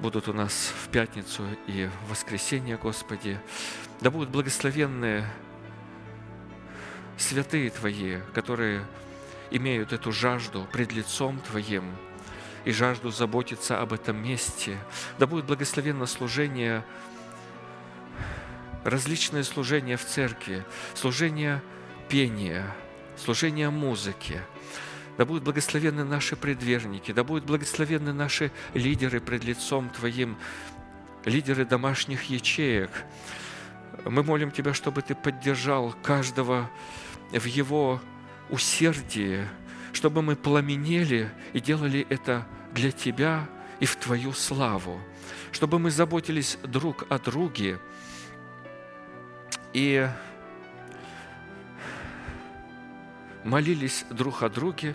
будут у нас в пятницу и в воскресенье, Господи. Да будут благословенные святые Твои, которые имеют эту жажду пред лицом Твоим и жажду заботиться об этом месте. Да будет благословенно служение, различные служения в церкви, служение пения, служение музыки. Да будут благословенны наши предверники, да будут благословенны наши лидеры пред лицом Твоим, лидеры домашних ячеек. Мы молим Тебя, чтобы Ты поддержал каждого в его усердии, чтобы мы пламенели и делали это для Тебя и в Твою славу, чтобы мы заботились друг о друге и молились друг о друге,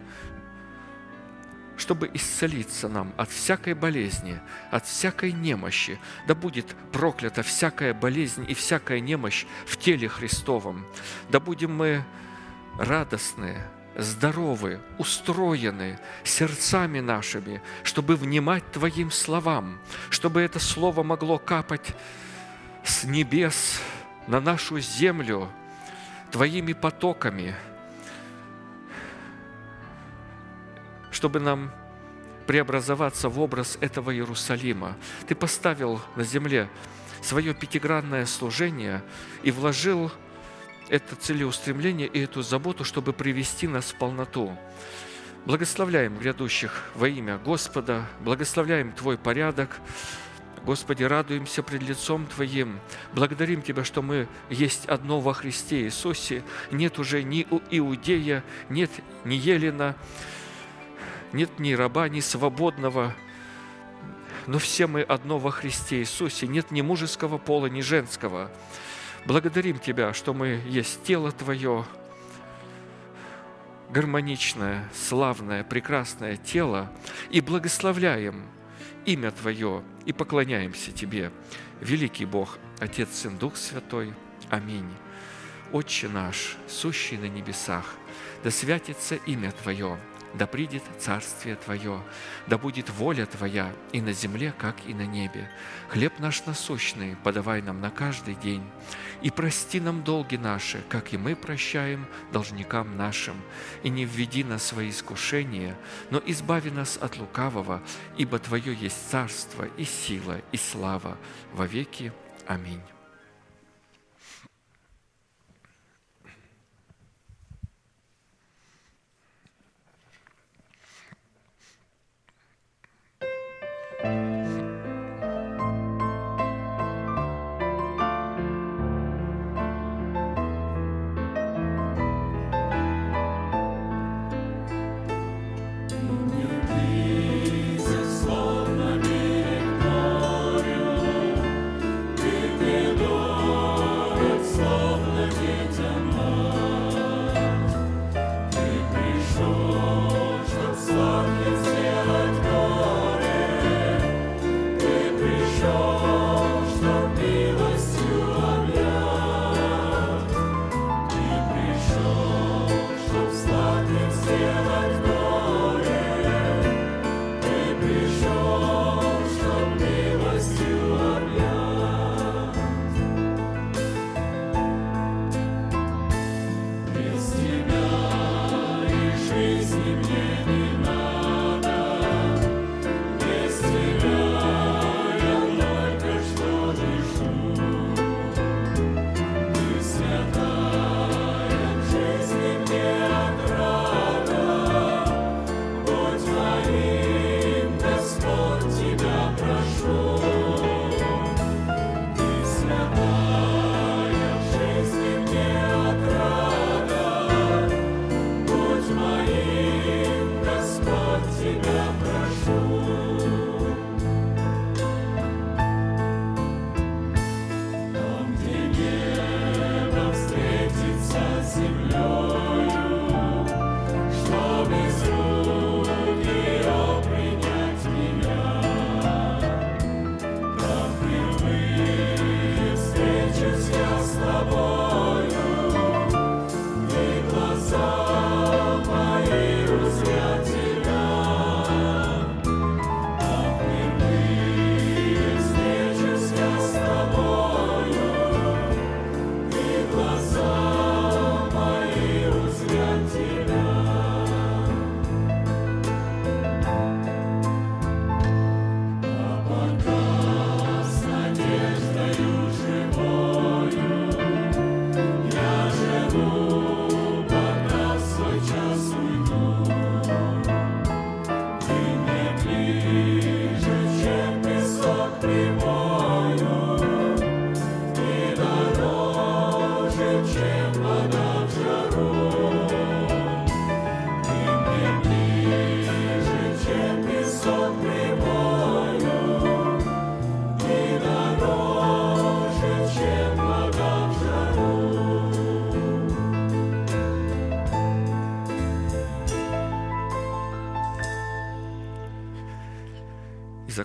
чтобы исцелиться нам от всякой болезни, от всякой немощи. Да будет проклята всякая болезнь и всякая немощь в теле Христовом. Да будем мы радостные, здоровы, устроены сердцами нашими, чтобы внимать Твоим словам, чтобы это Слово могло капать с небес на нашу землю Твоими потоками, чтобы нам преобразоваться в образ этого Иерусалима. Ты поставил на земле свое пятигранное служение и вложил это целеустремление и эту заботу, чтобы привести нас в полноту. Благословляем грядущих во имя Господа, благословляем Твой порядок, Господи, радуемся пред лицом Твоим. Благодарим Тебя, что мы есть одно во Христе Иисусе. Нет уже ни иудея, нет ни елена, нет ни раба, ни свободного, но все мы одно во Христе Иисусе. Нет ни мужеского пола, ни женского. Благодарим Тебя, что мы есть тело Твое, гармоничное, славное, прекрасное тело, и благословляем имя Твое и поклоняемся Тебе, великий Бог, Отец, Сын, Дух Святой. Аминь. Отче наш, сущий на небесах, да святится имя Твое, да придет Царствие Твое, да будет воля Твоя и на земле, как и на небе. Хлеб наш насущный подавай нам на каждый день, и прости нам долги наши, как и мы прощаем должникам нашим. И не введи нас в свои искушения, но избави нас от лукавого, ибо Твое есть царство и сила и слава во веки. Аминь.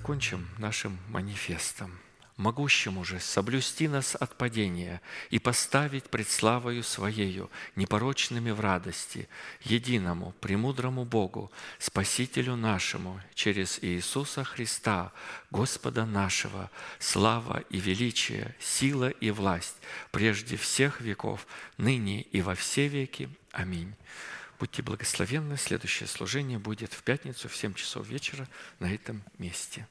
Закончим нашим манифестом. Могущему же соблюсти нас от падения и поставить пред славою Своею, непорочными в радости, единому, премудрому Богу, Спасителю нашему, через Иисуса Христа, Господа нашего, слава и величие, сила и власть, прежде всех веков, ныне и во все веки. Аминь. Будьте благословенны. Следующее служение будет в пятницу в 7 часов вечера на этом месте.